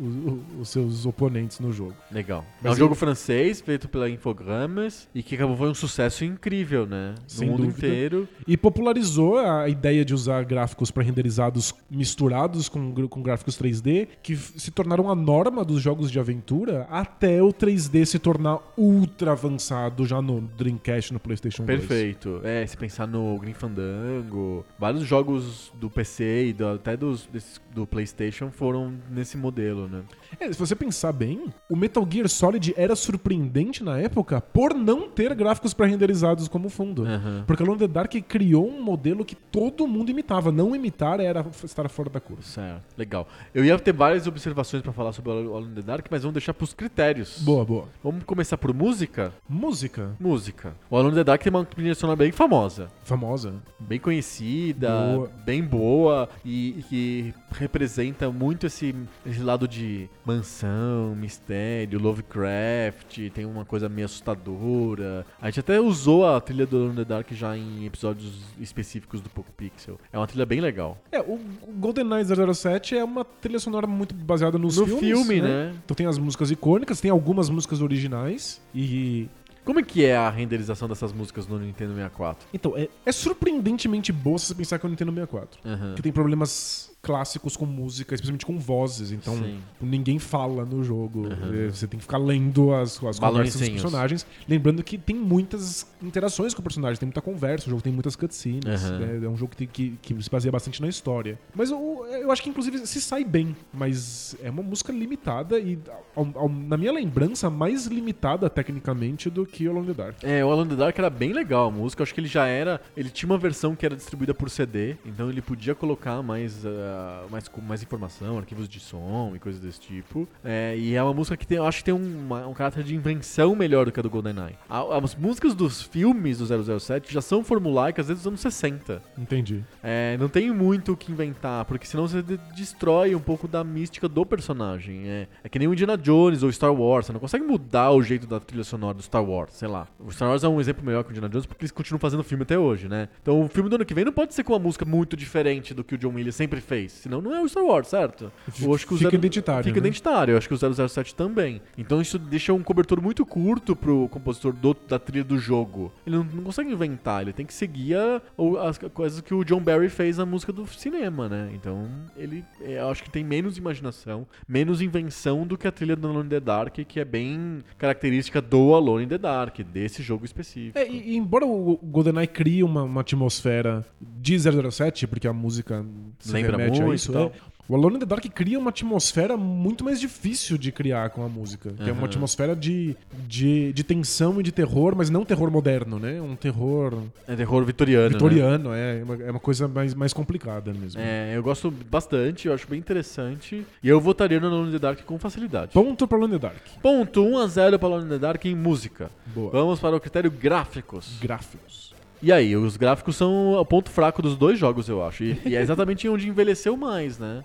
o- os seus oponentes no jogo. Legal. Mas é um ele- jogo francês, feito pela Infogrames, e que acabou foi um sucesso incrível, né? No Sem mundo dúvida. inteiro. E popularizou a ideia de usar gráficos pré-renderizados misturados com, com gráficos 3D, que se tornaram a norma dos jogos de aventura até o 3D se tornar ultra avançado já no Dreamcast, no PlayStation 2. Perfeito. É, se pensar no Green Fandango, vários jogos do PC e do- até dos, desses- do PlayStation foram nesse modelo, né? É, se você pensar bem, o Metal Gear Solid era surpreendente na época por não ter gráficos pré-renderizados como fundo. Aham. Porque Alone in the Dark criou um modelo que todo mundo imitava. Não imitar era estar fora da curva. Certo, legal. Eu ia ter várias observações pra falar sobre o Alone in the Dark, mas vamos deixar pros critérios. Boa, boa. Vamos começar por música? Música Música. O Alone in the Dark tem uma trilha sonora bem famosa. famosa. bem conhecida, Boa. bem boa e, e que representa muito esse, esse lado de mansão, mistério, Lovecraft, tem uma coisa meio assustadora. A gente até usou a trilha do Alone in the Dark já em episódios específicos do Poco Pixel. É uma trilha bem legal. É, o GoldenEye 007 é uma trilha sonora muito baseada nos no filmes, filme, né? Então tem as músicas icônicas, tem algumas músicas originais e... Como é que é a renderização dessas músicas no Nintendo 64? Então, é, é surpreendentemente boa se você pensar que é o Nintendo 64. Aham. Que tem problemas clássicos com música, especialmente com vozes. Então, Sim. ninguém fala no jogo. Uhum. Você tem que ficar lendo as, as conversas dos personagens. Lembrando que tem muitas interações com o personagem, tem muita conversa, o jogo tem muitas cutscenes. Uhum. né? É um jogo que, que, que se baseia bastante na história. Mas eu, eu acho que, inclusive, se sai bem. Mas é uma música limitada e, ao- ao- na minha lembrança, mais limitada tecnicamente do que o Alone in the Dark. É, o Alone in the Dark era bem legal a música. Eu acho que ele já era. Ele tinha uma versão que era distribuída por CD, então ele podia colocar mais, ah, mais, com mais informação, arquivos de som e coisas desse tipo. É, e é uma música que tem, eu acho que tem uma- um caráter de invenção melhor do que a do GoldenEye. A- As músicas dos filmes do 007 já são formulaicas desde os anos 60. Entendi. É, não tem muito o que inventar, porque senão você de- destrói um pouco da mística do personagem. É, é que nem o Indiana Jones ou Star Wars, você não consegue mudar o jeito da trilha sonora do Star Wars, sei lá. O Star Wars é um exemplo melhor que o Indiana Jones porque eles continuam fazendo filme até hoje, né? Então o filme do ano que vem não pode ser com uma música muito diferente do que o John Williams sempre fez, senão não é o Star Wars, certo? Eu acho que o Fica zero- identitário, Fica né? identitário, eu acho que o 007 também. Então isso deixa um cobertor muito curto pro compositor do- da trilha do jogo. Ele não, não consegue inventar, ele tem que seguir a- as coisas que o John Barry fez na música do cinema, né? Então ele, é, eu acho que tem menos imaginação, menos invenção do que a trilha do Alone in the Dark, que é bem característica do Alone in the Dark, desse jogo específico. É, e, e embora o GoldenEye crie uma, uma atmosfera de 007, porque a música se Lembra muito isso, e tal. é, o Alone in the Dark cria uma atmosfera muito mais difícil de criar com a música. Que é uma atmosfera de, de, de tensão e de terror, mas não terror moderno, né? Um terror É terror vitoriano. né? vitoriano, é, é uma, é uma coisa mais, mais complicada mesmo. É, eu gosto bastante, eu acho bem interessante. E eu votaria no Alone in the Dark com facilidade. Ponto pra Alone in the Dark. Ponto 1 a 0 para Alone in the Dark em música. Boa. Vamos para o critério gráficos. Gráficos. E aí, os gráficos são o ponto fraco dos dois jogos, eu acho. E, e é exatamente [LAUGHS] onde envelheceu mais, né?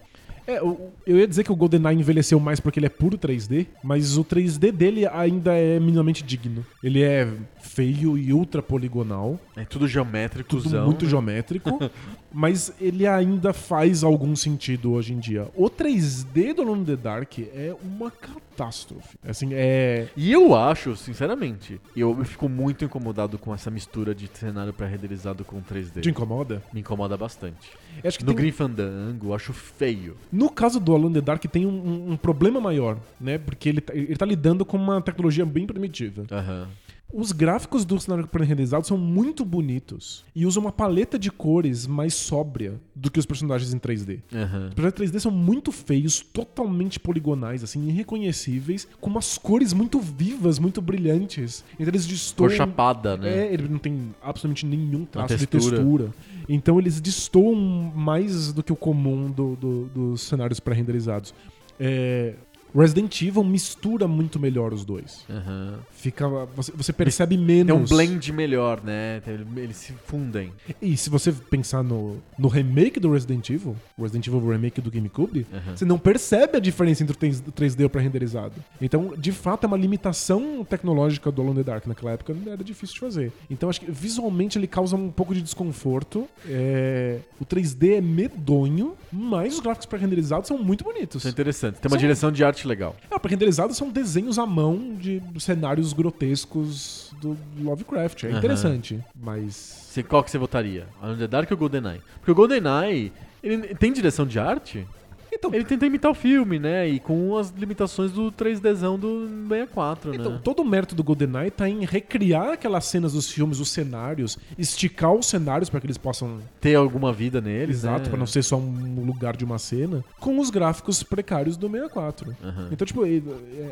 É, o- eu ia dizer que o GoldenEye envelheceu mais porque ele é puro 3D, mas o 3D dele ainda é minimamente digno. Ele é feio e ultra poligonal, É tudo geométrico, tudo muito geométrico, [LAUGHS] mas ele ainda faz algum sentido hoje em dia. O 3D do Alone in the Dark é uma catástrofe. Assim, é... E eu acho, sinceramente, eu, fico muito incomodado com essa mistura de cenário pré-renderizado com 3D. Te incomoda? Me incomoda bastante. Eu Acho que No tem- Green Fandango, eu acho feio. No caso do Alone in the Dark tem um, um- problema maior, né? Porque ele, tá- ele tá lidando com uma tecnologia bem primitiva. Aham. Os gráficos do cenário pré-renderizado são muito bonitos e usam uma paleta de cores mais sóbria do que os personagens em 3D. Aham. Os personagens 3D são muito feios, totalmente poligonais, assim, irreconhecíveis, com umas cores muito vivas, muito brilhantes. Então eles destoam... Cor chapada, né? É, ele não tem absolutamente nenhum traço de textura. textura. Então eles destoam mais do que o comum do- do- dos cenários pré-renderizados. É, Resident Evil mistura muito melhor os dois. Aham. Fica, você, você percebe menos. Tem um blend melhor, né? Tem- Eles se fundem. E se você pensar no, no remake do Resident Evil, o Resident Evil Remake do GameCube, Aham. você não percebe a diferença entre o 3- 3D e o pré-renderizado. Então, de fato, é uma limitação tecnológica do Alone in the Dark naquela época, era difícil de fazer. Então, acho que visualmente ele causa um pouco de desconforto. É, O 3D é medonho, mas os gráficos pré-renderizados são muito bonitos. Isso é interessante. Tem uma São- direção de arte legal. É, porque renderizados são desenhos à mão de cenários grotescos do Lovecraft. É interessante, mas. Qual que você votaria? Alone in the Dark ou GoldenEye? Porque o GoldenEye, ele tem direção de arte? Então, Ele tenta imitar o filme, né? E com as limitações do 3Dzão do 64, Então, né? todo o mérito do GoldenEye tá em recriar aquelas cenas dos filmes, os cenários, esticar os cenários para que eles possam. Ter alguma vida neles, Exato, né? pra não ser só um lugar de uma cena, com os gráficos precários do 64. Aham. Então, tipo, é,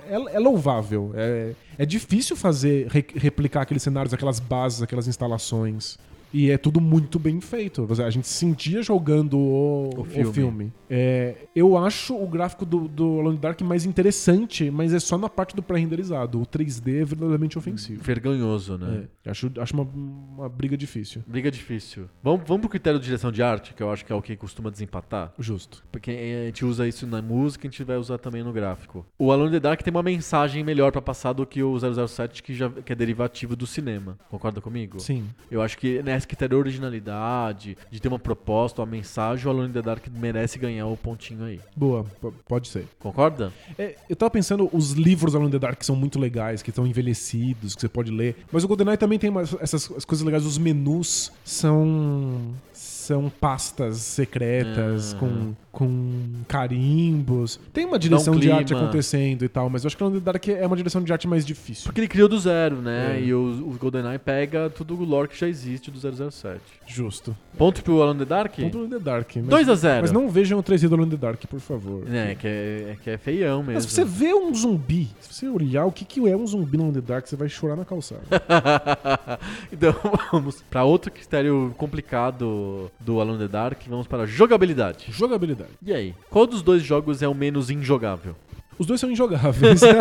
é- é louvável. É, é difícil fazer, re- replicar aqueles cenários, aquelas bases, aquelas instalações. E é tudo muito bem feito. A gente sentia jogando o, O o filme. filme. É, eu acho o gráfico do, do Alone Dark mais interessante, mas é só na parte do pré-renderizado. O 3D é verdadeiramente ofensivo. Vergonhoso, né? É, acho acho uma, uma briga difícil. Briga difícil. Vamos, vamos pro critério de direção de arte, que eu acho que é o que costuma desempatar. Justo. Porque a gente usa isso na música, a gente vai usar também no gráfico. O Alone the Dark tem uma mensagem melhor pra passar do que o 007, que, já, que é derivativo do cinema. Concorda comigo? Sim. Eu acho que nesse critério de originalidade, de ter uma proposta, uma mensagem, o Alone in the Dark merece ganhar o pontinho aí. Boa, pode ser. Concorda? É, eu tava pensando, os livros Alone in the Dark que são muito legais, que estão envelhecidos, que você pode ler. Mas o GoldenEye também tem umas- essas as coisas legais. Os menus são são pastas secretas Ah. com, com carimbos. Tem uma direção de clima. arte acontecendo e tal, mas eu acho que Alone the Dark é uma direção de arte mais difícil. Porque ele criou do zero, né? É. E o, o GoldenEye pega tudo o lore que já existe do 007. Justo. Ponto pro Alone in the Dark? Ponto Alone in the Dark. Mas, 2 a 0 mas não vejam o 3D do Alone in the Dark, por favor. É, que é, é que é feião mesmo. Mas se você vê um zumbi, se você olhar o que, que é um zumbi no Alone in the Dark, você vai chorar na calçada. [LAUGHS] então vamos pra outro critério complicado do Alone in the Dark. Vamos para jogabilidade. Jogabilidade. E aí? Qual dos dois jogos é o menos injogável? Os dois são injogáveis. [LAUGHS]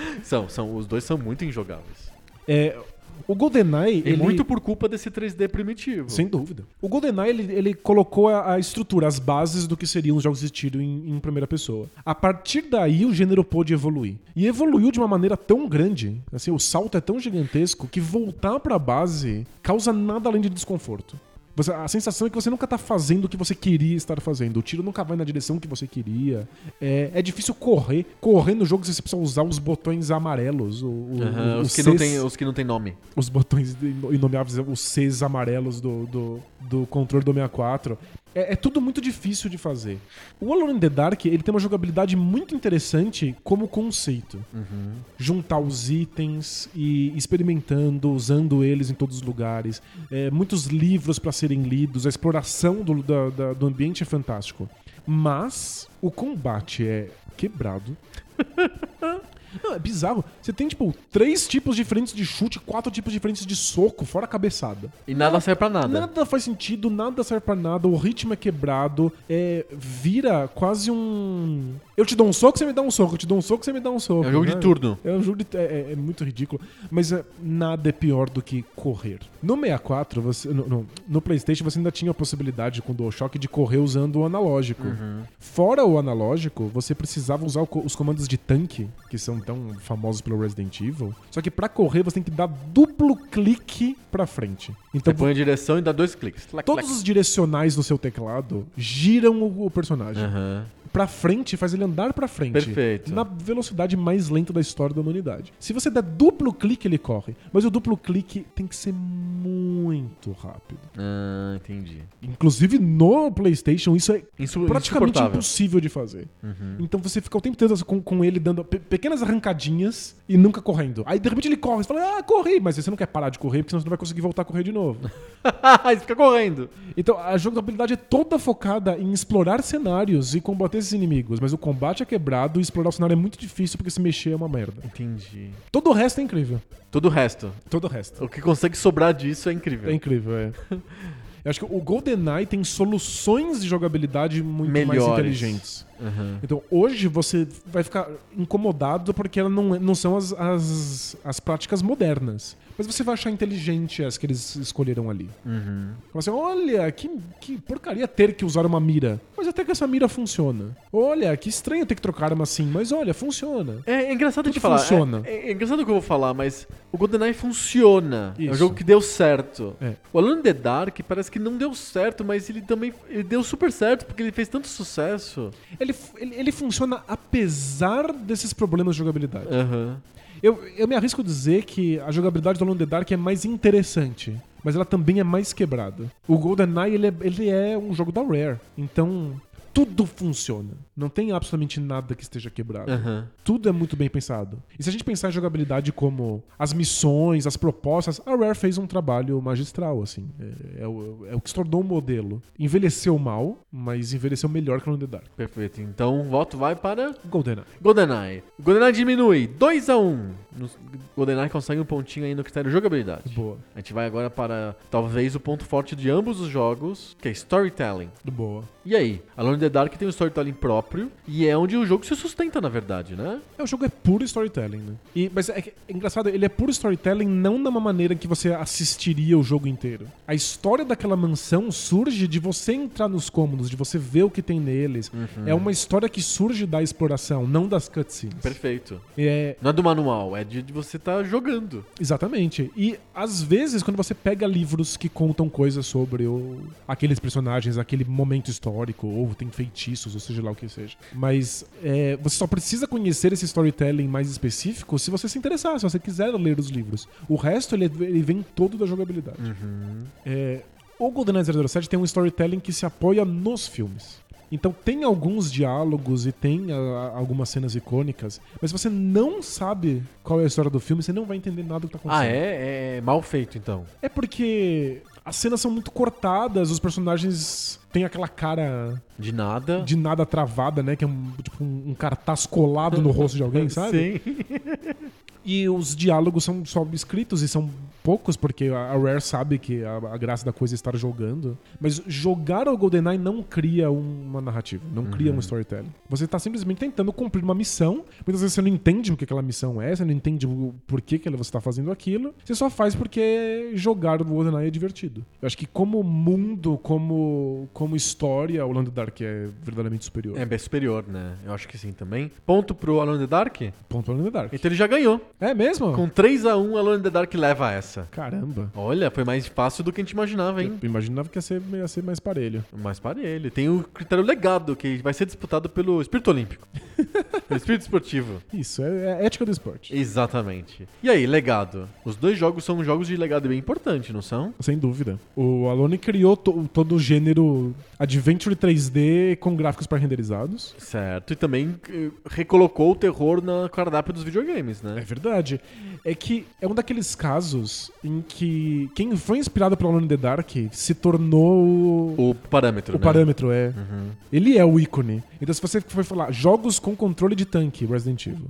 [LAUGHS] São, são, os dois são muito injogáveis. É, o GoldenEye, E ele... muito por culpa desse 3D primitivo. Sem dúvida. O GoldenEye, ele, ele colocou a, a estrutura, as bases do que seriam os jogos de tiro em, em primeira pessoa. A partir daí, o gênero pôde evoluir. E evoluiu de uma maneira tão grande, assim, o salto é tão gigantesco, que voltar pra base causa nada além de desconforto. Você- a sensação é que você nunca tá fazendo o que você queria estar fazendo. O tiro nunca vai na direção que você queria. É, é difícil correr. Correr no jogo você precisa usar os botões amarelos. O, o- os que não Cs tem, os que não tem nome. os botões inomeáveis, os Cs amarelos do, do, do controle do 64. É, é tudo muito difícil de fazer. O Alone in the Dark ele tem uma jogabilidade muito interessante como conceito. Juntar os itens e experimentando, usando eles em todos os lugares. É, muitos livros para serem lidos, a exploração do, da- da- do ambiente é fantástico. Mas o combate é quebrado. [LAUGHS] Não, é bizarro. Você tem, tipo, três tipos diferentes de chute, quatro tipos diferentes de soco, fora a cabeçada. E nada serve pra nada. Nada faz sentido, nada serve pra nada, o ritmo é quebrado, é, vira quase um. Eu te dou um soco, você me dá um soco, eu te dou um soco, você me dá um soco. É um jogo de né? turno. É um jogo de. É, é- é muito ridículo. Mas é, nada é pior do que correr. No 64, você, no, no- no PlayStation, você ainda tinha a possibilidade com o DualShock de correr usando o analógico. Uhum. Fora o analógico, você precisava usar o os comandos de tanque, que são tão famosos pelo Resident Evil. Só que pra correr, você tem que dar duplo clique pra frente. Então, Você põe a direção e dá dois cliques. Todos os direcionais no seu teclado giram o, o personagem. Aham. Pra frente, faz ele andar pra frente. Perfeito. Na velocidade mais lenta da história da humanidade. Se você der duplo clique, ele corre. Mas o duplo clique tem que ser muito rápido. Ah, entendi. Inclusive no PlayStation, isso é Insu praticamente impossível de fazer. Uhum. Então você fica o tempo inteiro com, com ele dando pe- pequenas arrancadinhas e nunca correndo. Aí de repente ele corre, você fala, ah, corri, mas você não quer parar de correr porque senão você não vai conseguir voltar a correr de novo. [LAUGHS] Aí fica correndo. Então a jogabilidade é toda focada em explorar cenários e combater esses inimigos, mas o combate é quebrado e explorar o cenário é muito difícil porque se mexer é uma merda. Entendi. Todo o resto é incrível. Todo o resto. Todo o resto. O que consegue sobrar disso é incrível. É incrível, é. [LAUGHS] Eu acho que o GoldenEye tem soluções de jogabilidade muito mais Melhores. inteligentes. Aham. Então, hoje você vai ficar incomodado porque ela não, é- não são as, as, as práticas modernas. Mas você vai achar inteligente as que eles escolheram ali. Uhum. Fala assim, olha, que, que porcaria ter que usar uma mira. Mas até que essa mira funciona. Olha, que estranho ter que trocar arma assim, mas olha, funciona. É, é engraçado Tudo de falar. funciona. É, é engraçado o que eu vou falar, mas o GoldenEye funciona. É um Isso. jogo que deu certo. É. O Alone in the Dark parece que não deu certo, mas ele também ele deu super certo porque ele fez tanto sucesso. Ele, ele, ele funciona apesar desses problemas de jogabilidade. Aham. Eu, eu me arrisco a dizer que a jogabilidade do Alone in the Dark é mais interessante, mas ela também é mais quebrada. O GoldenEye, ele é, ele é um jogo da Rare, então tudo funciona. Não tem absolutamente nada que esteja quebrado. Aham. Tudo é muito bem pensado. E se a gente pensar em jogabilidade como as missões, as propostas, a Rare fez um trabalho magistral, assim. É, é o, é o que se tornou um modelo. Envelheceu mal, mas envelheceu melhor que o the Dark. Perfeito. Então o voto vai para GoldenEye. GoldenEye. GoldenEye diminui 2 a 1 No- GoldenEye consegue um pontinho aí no critério jogabilidade. Boa. A gente vai agora para talvez o ponto forte de ambos os jogos, que é storytelling. Boa. E aí? Alone in the Dark tem um storytelling próprio e é onde o jogo se sustenta, na verdade, né? É, o jogo é puro storytelling, né? E, mas é, é engraçado, ele é puro storytelling não de uma maneira que você assistiria o jogo inteiro. A história daquela mansão surge de você entrar nos cômodos, de você ver o que tem neles. É uma história que surge da exploração, não das cutscenes. Perfeito. É, Não é do manual, é de, de você estar jogando. Exatamente. E às vezes, quando você pega livros que contam coisas sobre o- aqueles personagens, aquele momento histórico, ou tem feitiços, ou seja lá o que seja. Mas é, você só precisa conhecer esse storytelling mais específico se você se interessar, se você quiser ler os livros. O resto, ele, ele vem todo da jogabilidade. É, o GoldenEye 007 tem um storytelling que se apoia nos filmes. Então tem alguns diálogos e tem ah, algumas cenas icônicas, mas se você não sabe qual é a história do filme, você não vai entender nada do que tá Ah, acontecendo. é? É mal feito, então. É porque as cenas são muito cortadas, os personagens têm aquela cara De nada. de nada travada, né? Que é um, tipo um, um cartaz colado no rosto de alguém, [LAUGHS] sabe? Sim. E os diálogos são só escritos e são poucos, porque a a Rare sabe que a, a graça da coisa é estar jogando. Mas jogar o GoldenEye não cria uma narrativa, não cria um storytelling. Você tá simplesmente tentando cumprir uma missão. Muitas vezes você não entende o que aquela missão é, você não entende o porquê que você tá fazendo aquilo. Você só faz porque jogar o GoldenEye é divertido. Eu acho que como mundo, como, como história, o Land Dark é verdadeiramente superior. É bem superior, né? Eu acho que sim também. Ponto pro Alone in the Dark? Ponto para Land Dark. Então ele já ganhou. É mesmo? Com 3x1, Alone in the Dark leva essa. Caramba. Olha, foi mais fácil do que a gente imaginava, hein? Eu imaginava que ia ser, ia ser mais parelho. Mas para ele. Tem o critério legado, que vai ser disputado pelo espírito olímpico. [LAUGHS] pelo espírito esportivo. Isso, é, é ética do esporte. Exatamente. E aí, legado? Os dois jogos são jogos de legado bem importante, não são? Sem dúvida. O Alone criou to- todo o gênero Adventure 3D com gráficos pré-renderizados. Certo. E também eh, recolocou o terror na cardápio dos videogames, É né? verdade. É que é um daqueles casos em que quem foi inspirado pelo Alone in the Dark se tornou o, O parâmetro, o né? parâmetro, é. Uhum. Ele é o ícone. Então, se você for falar jogos com controle de tanque, Resident Evil.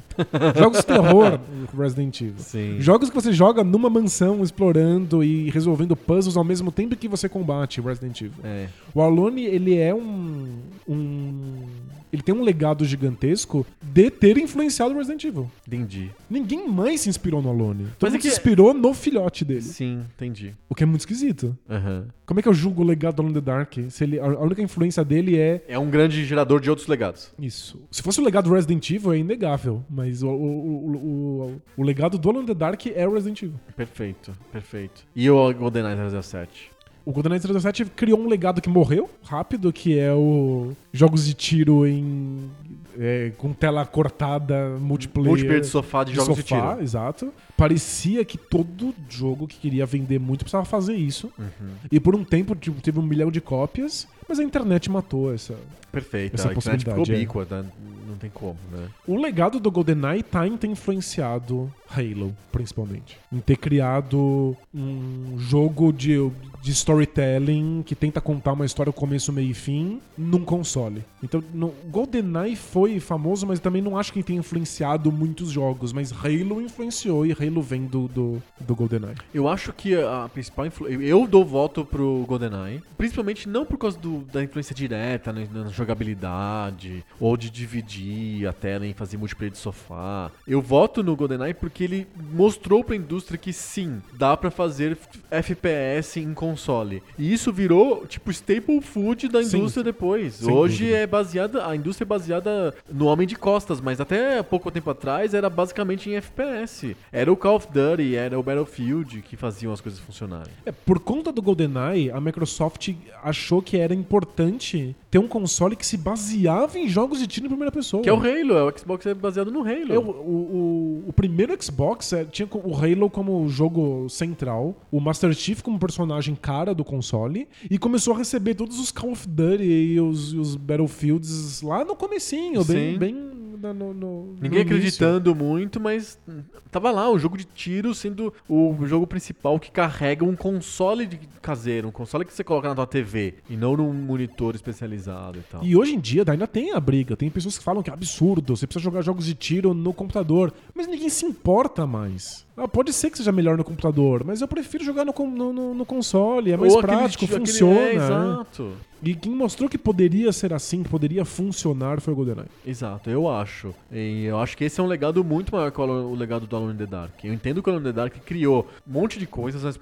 jogos de terror, [LAUGHS] Resident Evil. Sim. Jogos que você joga numa mansão explorando e resolvendo puzzles ao mesmo tempo que você combate Resident Evil. É. O Alone, ele é um, um. Ele tem um legado gigantesco de ter influenciado Resident Evil. Entendi. Ninguém mais se inspirou no Alone. Todo Mas é mundo que- se inspirou no filhote dele. Sim, entendi. O que é muito esquisito. Aham. Como é que eu julgo o legado do Alone the Dark? Se ele, a única influência dele é É um grande gerador de outros legados. isso. Se fosse o legado do Resident Evil, é inegável. Mas o, o, o, o, o legado do Alone the Dark é o Resident Evil. Perfeito, perfeito. E o GoldenEye 007? O GoldenEye 007 criou um legado que morreu rápido, que é o jogos de tiro em é, com tela cortada, multiplayer. Multiplayer de sofá de, jogos de sofá, tiro. exato. Parecia que todo jogo que queria vender muito precisava fazer isso. Uhum. E por um tempo tipo, teve um milhão de cópias, mas a internet matou essa. Perfeito. Essa a ficou possibilidade, é. ubíqua, né? não tem como, né? O legado do GoldenEye tá em ter influenciado Halo, principalmente. Em ter criado um jogo de de storytelling que tenta contar uma história começo, meio e fim num console. Então, no, GoldenEye foi famoso, mas também não acho que tenha influenciado muitos jogos. Mas Halo influenciou e Halo vem do, do, do GoldenEye. Eu acho que a principal influência. Eu dou voto pro GoldenEye. Principalmente não por causa do, da influência direta na, na, jogabilidade, ou de dividir a tela em fazer multiplayer de sofá. Eu voto no GoldenEye porque ele mostrou pra indústria que sim, dá para fazer FPS em console. E isso virou, tipo, staple food da indústria sim, depois. Hoje é baseada. A indústria é baseada no Homem de Costas, mas até pouco tempo atrás era basicamente em FPS. Era o Call of Duty, era o Battlefield que faziam as coisas funcionarem. É, por conta do GoldenEye, a Microsoft achou que era importante ter um console que se baseava em jogos de tiro em primeira pessoa. Que é o Halo, é o Xbox é baseado no Halo. É, o, o, o, primeiro Xbox é, tinha o Halo como jogo central, o Master Chief como personagem cara do console, e começou a receber todos os Call of Duty e os, os Battlefields lá no comecinho, bem, bem no, no, Ninguém acreditando muito, mas tava lá, o jogo de tiro sendo o jogo principal que carrega um console de caseiro, um console que você coloca na tua TV e não num monitor especializado e tal. E hoje em dia ainda tem a briga, tem pessoas que falam que é absurdo, você precisa jogar jogos de tiro no computador, mas ninguém se importa mais. Ah, pode ser que seja melhor no computador, mas eu prefiro jogar no, no, no console, é mais Ou prático, aquele, funciona. Aquele, é, exato. E quem mostrou que poderia ser assim, que poderia funcionar, foi o GoldenEye. Exato, eu acho. E eu acho que esse é um legado muito maior que o legado do Alone in the Dark. Eu entendo que o Alone in the Dark criou um monte de coisas, mas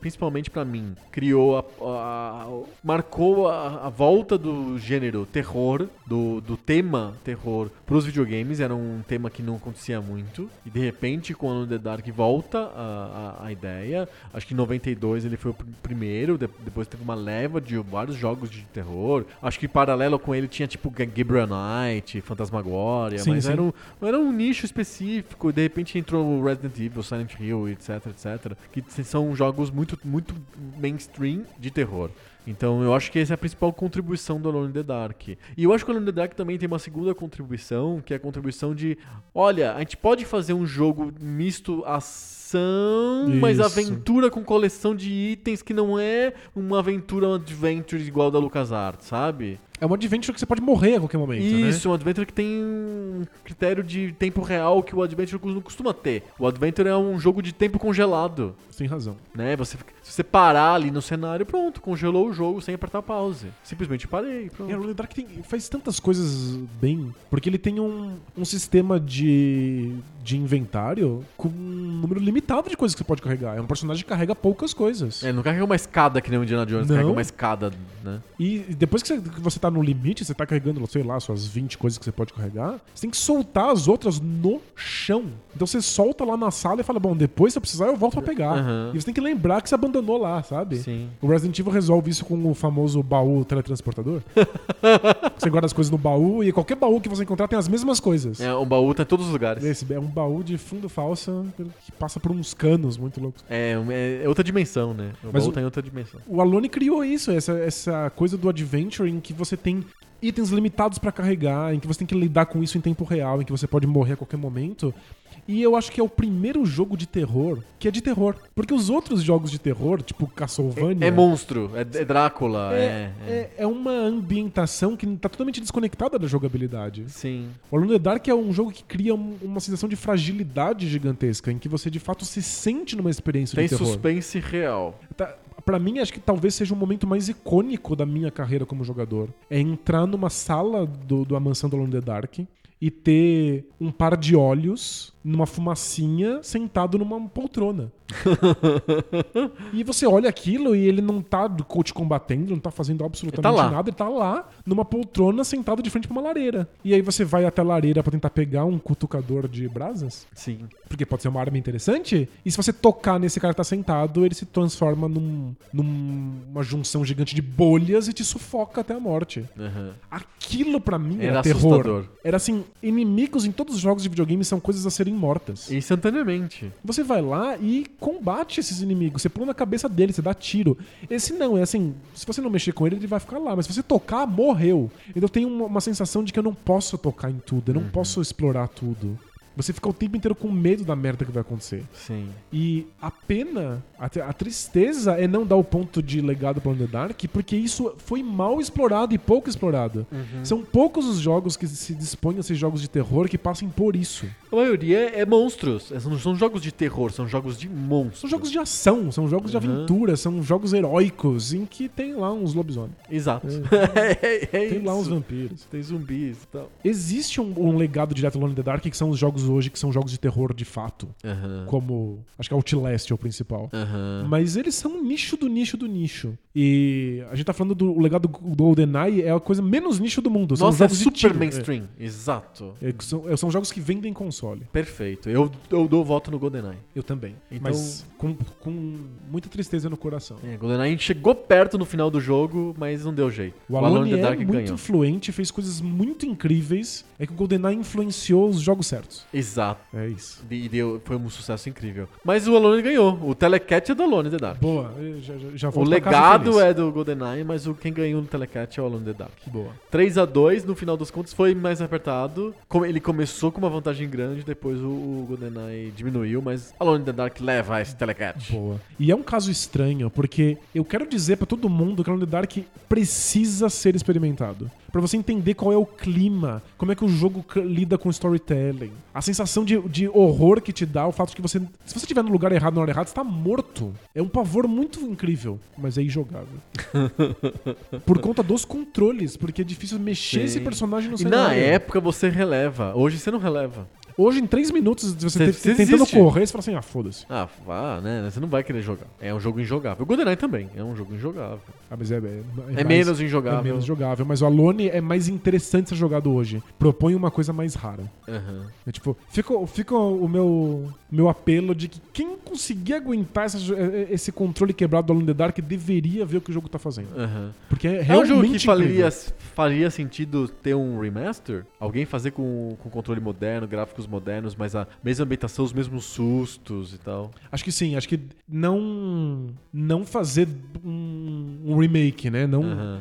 principalmente para mim, criou a, a, a marcou a, a, volta do gênero terror, do, do tema terror pros videogames. Era um tema que não acontecia muito. E de repente, com o Alone in the Dark volta a, a, a ideia. Acho que em 92 ele foi o primeiro, depois teve uma leva de vários jogos de terror. Acho que paralelo com ele tinha tipo Gabriel Knight, Fantasmagoria, sim, mas sim. Era, um, era um nicho específico. De repente entrou o Resident Evil, Silent Hill, etc, etc. Que são jogos muito, muito mainstream de terror. Então eu acho que essa é a principal contribuição do Alone in the Dark. E eu acho que o Alone in the Dark também tem uma segunda contribuição, que é a contribuição de, olha, a gente pode fazer um jogo misto ação, Isso. mas aventura com coleção de itens que não é uma aventura um adventure igual da LucasArts, sabe? É um adventure que você pode morrer a qualquer momento. Né? Isso, né? um adventure que tem um critério de tempo real que o adventure não costuma ter. O adventure é um jogo de tempo congelado. Sem razão. Né? Você, se você parar ali no cenário, pronto, congelou o jogo sem apertar pause. Simplesmente parei. Pronto. É, o Dark tem, faz tantas coisas bem, porque ele tem um, um sistema de, de inventário com um número limitado de coisas que você pode carregar. É um personagem que carrega poucas coisas. É, não carrega uma escada que nem o Indiana Jones, não. carrega uma escada, né? E depois que você, que você tá no limite, você tá carregando, sei lá, suas 20 coisas que você pode carregar, você tem que soltar as outras no chão. Então você solta lá na sala e fala, bom, depois se eu precisar eu volto pra pegar. Uhum. E você tem que lembrar que você abandonou lá, sabe? Sim. O Resident Evil resolve isso com o famoso baú teletransportador. [LAUGHS] você guarda as coisas no baú e qualquer baú que você encontrar tem as mesmas coisas. É, o baú tá em todos os lugares. Esse, é um baú de fundo falsa que passa por uns canos muito loucos. É, é outra dimensão, né? O Mas baú o, tá em outra dimensão. O Alone criou isso, essa, essa coisa do adventure em que você tem itens limitados para carregar, em que você tem que lidar com isso em tempo real, em que você pode morrer a qualquer momento. E eu acho que é o primeiro jogo de terror que é de terror. Porque os outros jogos de terror, tipo Castlevania. É, é monstro, é, é Drácula. É, é, é, é. uma ambientação que tá totalmente desconectada da jogabilidade. Sim. O Alone in the Dark é um jogo que cria uma sensação de fragilidade gigantesca, em que você de fato se sente numa experiência Tem de terror. Tem suspense real. Tá, para mim, acho que talvez seja o momento mais icônico da minha carreira como jogador. É entrar numa sala do, do A Mansão do Alone in the Dark e ter um par de olhos numa fumacinha sentado numa poltrona. [LAUGHS] e você olha aquilo e ele não tá te combatendo, não tá fazendo absolutamente ele tá nada, ele tá lá numa poltrona sentado de frente pra uma lareira. E aí você vai até a lareira para tentar pegar um cutucador de brasas? Sim. Porque pode ser uma arma interessante. E se você tocar nesse cara que tá sentado, ele se transforma num, numa junção gigante de bolhas e te sufoca até a morte. Uhum. Aquilo para mim era, era terror. Assustador. Era assim, inimigos em todos os jogos de videogame são coisas a serem mortas. Instantaneamente. Você vai lá e combate esses inimigos. Você pula na cabeça dele, você dá tiro. Esse não, é assim, se você não mexer com ele, ele vai ficar lá. Mas se você tocar, morreu. Então eu tenho uma, uma sensação de que eu não posso tocar em tudo, eu não uhum. posso explorar tudo. Você fica o tempo inteiro com medo da merda que vai acontecer. Sim. E a pena, a, a tristeza é não dar o ponto de legado para the Dark, porque isso foi mal explorado e pouco explorado. São poucos os jogos que se dispõem a ser jogos de terror que passem por isso. A maioria é monstros. É, Não são jogos de terror, são jogos de monstros. São jogos de ação, são jogos de Uhum. aventura, são jogos heróicos em que tem lá uns lobisomens. Exato. É, [LAUGHS] é Tem lá isso. uns vampiros. Tem zumbis e tal. Existe um, um legado direto Alone in the Dark que são os jogos hoje que são jogos de terror de fato. Aham. Como. Acho que Outlast é o principal. Aham. Mas eles são um nicho do nicho do nicho. E a gente tá falando do o legado do GoldenEye, é a coisa menos nicho do mundo. São Nossa, é jogos de super tiro. mainstream. Exato. É, é, são, são jogos que vendem console. Perfeito. Eu, eu dou voto no GoldenEye. Eu também. Então- Mas com, com muita tristeza no coração. É, GoldenEye a gente chegou perto no final do jogo, mas não deu jeito. O Alone, in the é Dark muito ganhou. influente, fez coisas muito incríveis. É que o GoldenEye influenciou os jogos certos. Exato. É isso. E deu, foi um sucesso incrível. Mas o Alone ganhou. O Telecat é do Alone the Dark. Boa, eu já, já, já O legado é do GoldenEye, mas o quem ganhou no Telecat é o Alone the Dark. Boa. 3 a 2 no final dos contos foi mais apertado. Ele começou com uma vantagem grande, depois o, o GoldenEye diminuiu, mas Alone the Dark leva esse Telecat. Boa. E é um caso estranho, porque eu quero dizer pra todo mundo que Alone the Dark precisa ser experimentado. Pra você entender qual é o clima, como é que o jogo lida com storytelling. A sensação de, de horror que te dá, o fato de que você. Se você estiver no lugar errado, na hora errada, você tá morto. É um pavor muito incrível, mas é injogável. [LAUGHS] Por conta dos controles, porque é difícil mexer Sim. esse personagem no E cenário. na época você releva. Hoje você não releva. Hoje, em três minutos, você, Você- te- você tentando desiste. correr, você fala assim: ah, foda-se. Ah, vá, né? Você não vai querer jogar. É um jogo injogável. O GoldenEye também é um jogo injogável. Ah, mas é, é, É, mais- menos injogável. É menos jogável, mas o Alone é mais interessante ser jogado hoje. Propõe uma coisa mais rara. Aham. É tipo, fica, fica o meu, meu apelo de que quem conseguir aguentar essa jo- eh, esse controle quebrado do Alone in the Dark deveria ver o que o jogo tá fazendo. Aham. Porque é É um realmente jogo que faria, faria sentido ter um remaster? Alguém fazer com, com controle moderno, gráficos modernos, mas a mesma ambientação, os mesmos sustos e tal. Acho que sim, acho que não não fazer um, um remake, né? Não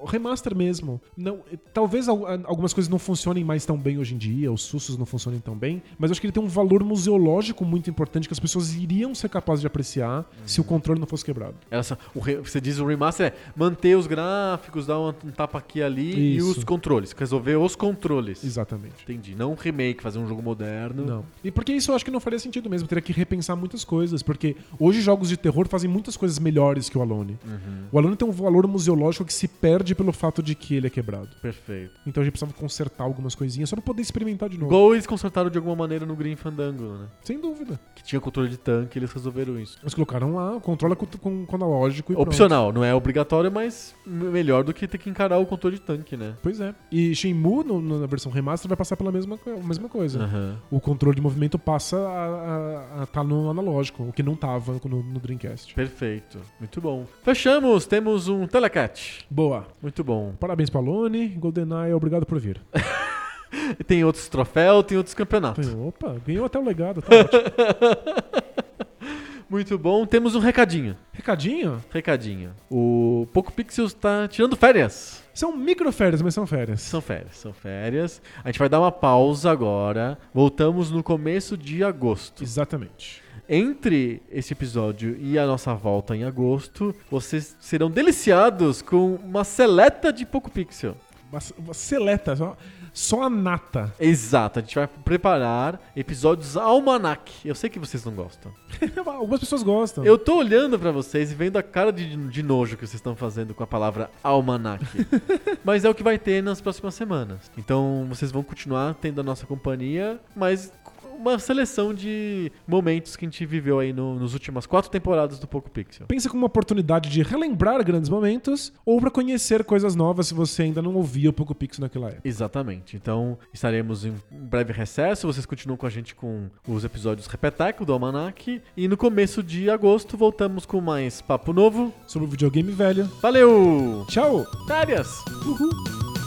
o remaster mesmo. Não, talvez al- algumas coisas não funcionem mais tão bem hoje em dia, os sustos não funcionem tão bem, mas acho que ele tem um valor museológico muito importante que as pessoas iriam ser capazes de apreciar se o controle não fosse quebrado. Essa, re- você diz o remaster é manter os gráficos, dar um, um tapa aqui ali Isso. e os controles. Resolver os controles. Exatamente. Entendi. Não um remake, fazer um jogo moderno. Não. E porque isso eu acho que não faria sentido mesmo. Teria que repensar muitas coisas. Porque hoje jogos de terror fazem muitas coisas melhores que o Alone. Uhum. O Alone tem um valor museológico que se perde pelo fato de que ele é quebrado. Perfeito. Então a gente precisava consertar algumas coisinhas só pra poder experimentar de novo. Igual eles consertaram de alguma maneira no Green Fandango, né? Sem dúvida. Que tinha controle de tanque, eles resolveram isso. Eles colocaram lá, controla com, com, com analógico e pronto. Opcional, não é obrigatório, mas melhor do que ter que encarar o controle de tanque, né? Pois é. E Shenmue, no- na versão remaster, vai passar pela mesma, mesma coisa. Aham. O controle de movimento passa a estar no analógico, o que não tava no, no Dreamcast. Perfeito. Muito bom. Fechamos, temos um Telecat. Boa. Muito bom. Parabéns pra Alone, GoldenEye, obrigado por vir. [LAUGHS] Tem outros troféus, tem outros campeonatos. Falei, Opa, ganhou até o legado, tá ótimo. [LAUGHS] Muito bom. Temos um recadinho. Recadinho? Recadinho. O Poco Pixels tá tirando férias. São microférias, mas são férias. São férias, são férias. A gente vai dar uma pausa agora. Voltamos no começo de agosto. Exatamente. Entre esse episódio e a nossa volta em agosto, vocês serão deliciados com uma seleta de Poco Pixel. Seleta, só, só a nata. Exato, a gente vai preparar episódios almanac. Eu sei que vocês não gostam. [LAUGHS] Algumas pessoas gostam. Eu tô olhando pra vocês e vendo a cara de, de nojo que vocês estão fazendo com a palavra almanac. [LAUGHS] mas é o que vai ter nas próximas semanas. Então vocês vão continuar tendo a nossa companhia, mas uma seleção de momentos que a gente viveu aí no, nos últimas quatro temporadas do Poco Pixel. Pensa como uma oportunidade de relembrar grandes momentos ou pra conhecer coisas novas se você ainda não ouvia o Poco Pixel naquela época. Exatamente. Então estaremos em breve recesso. Vocês continuam com a gente com os episódios Repeteco do Almanac. E no começo de agosto voltamos com mais papo novo. Sobre o videogame velho. Valeu! Tchau! Férias! Uhul!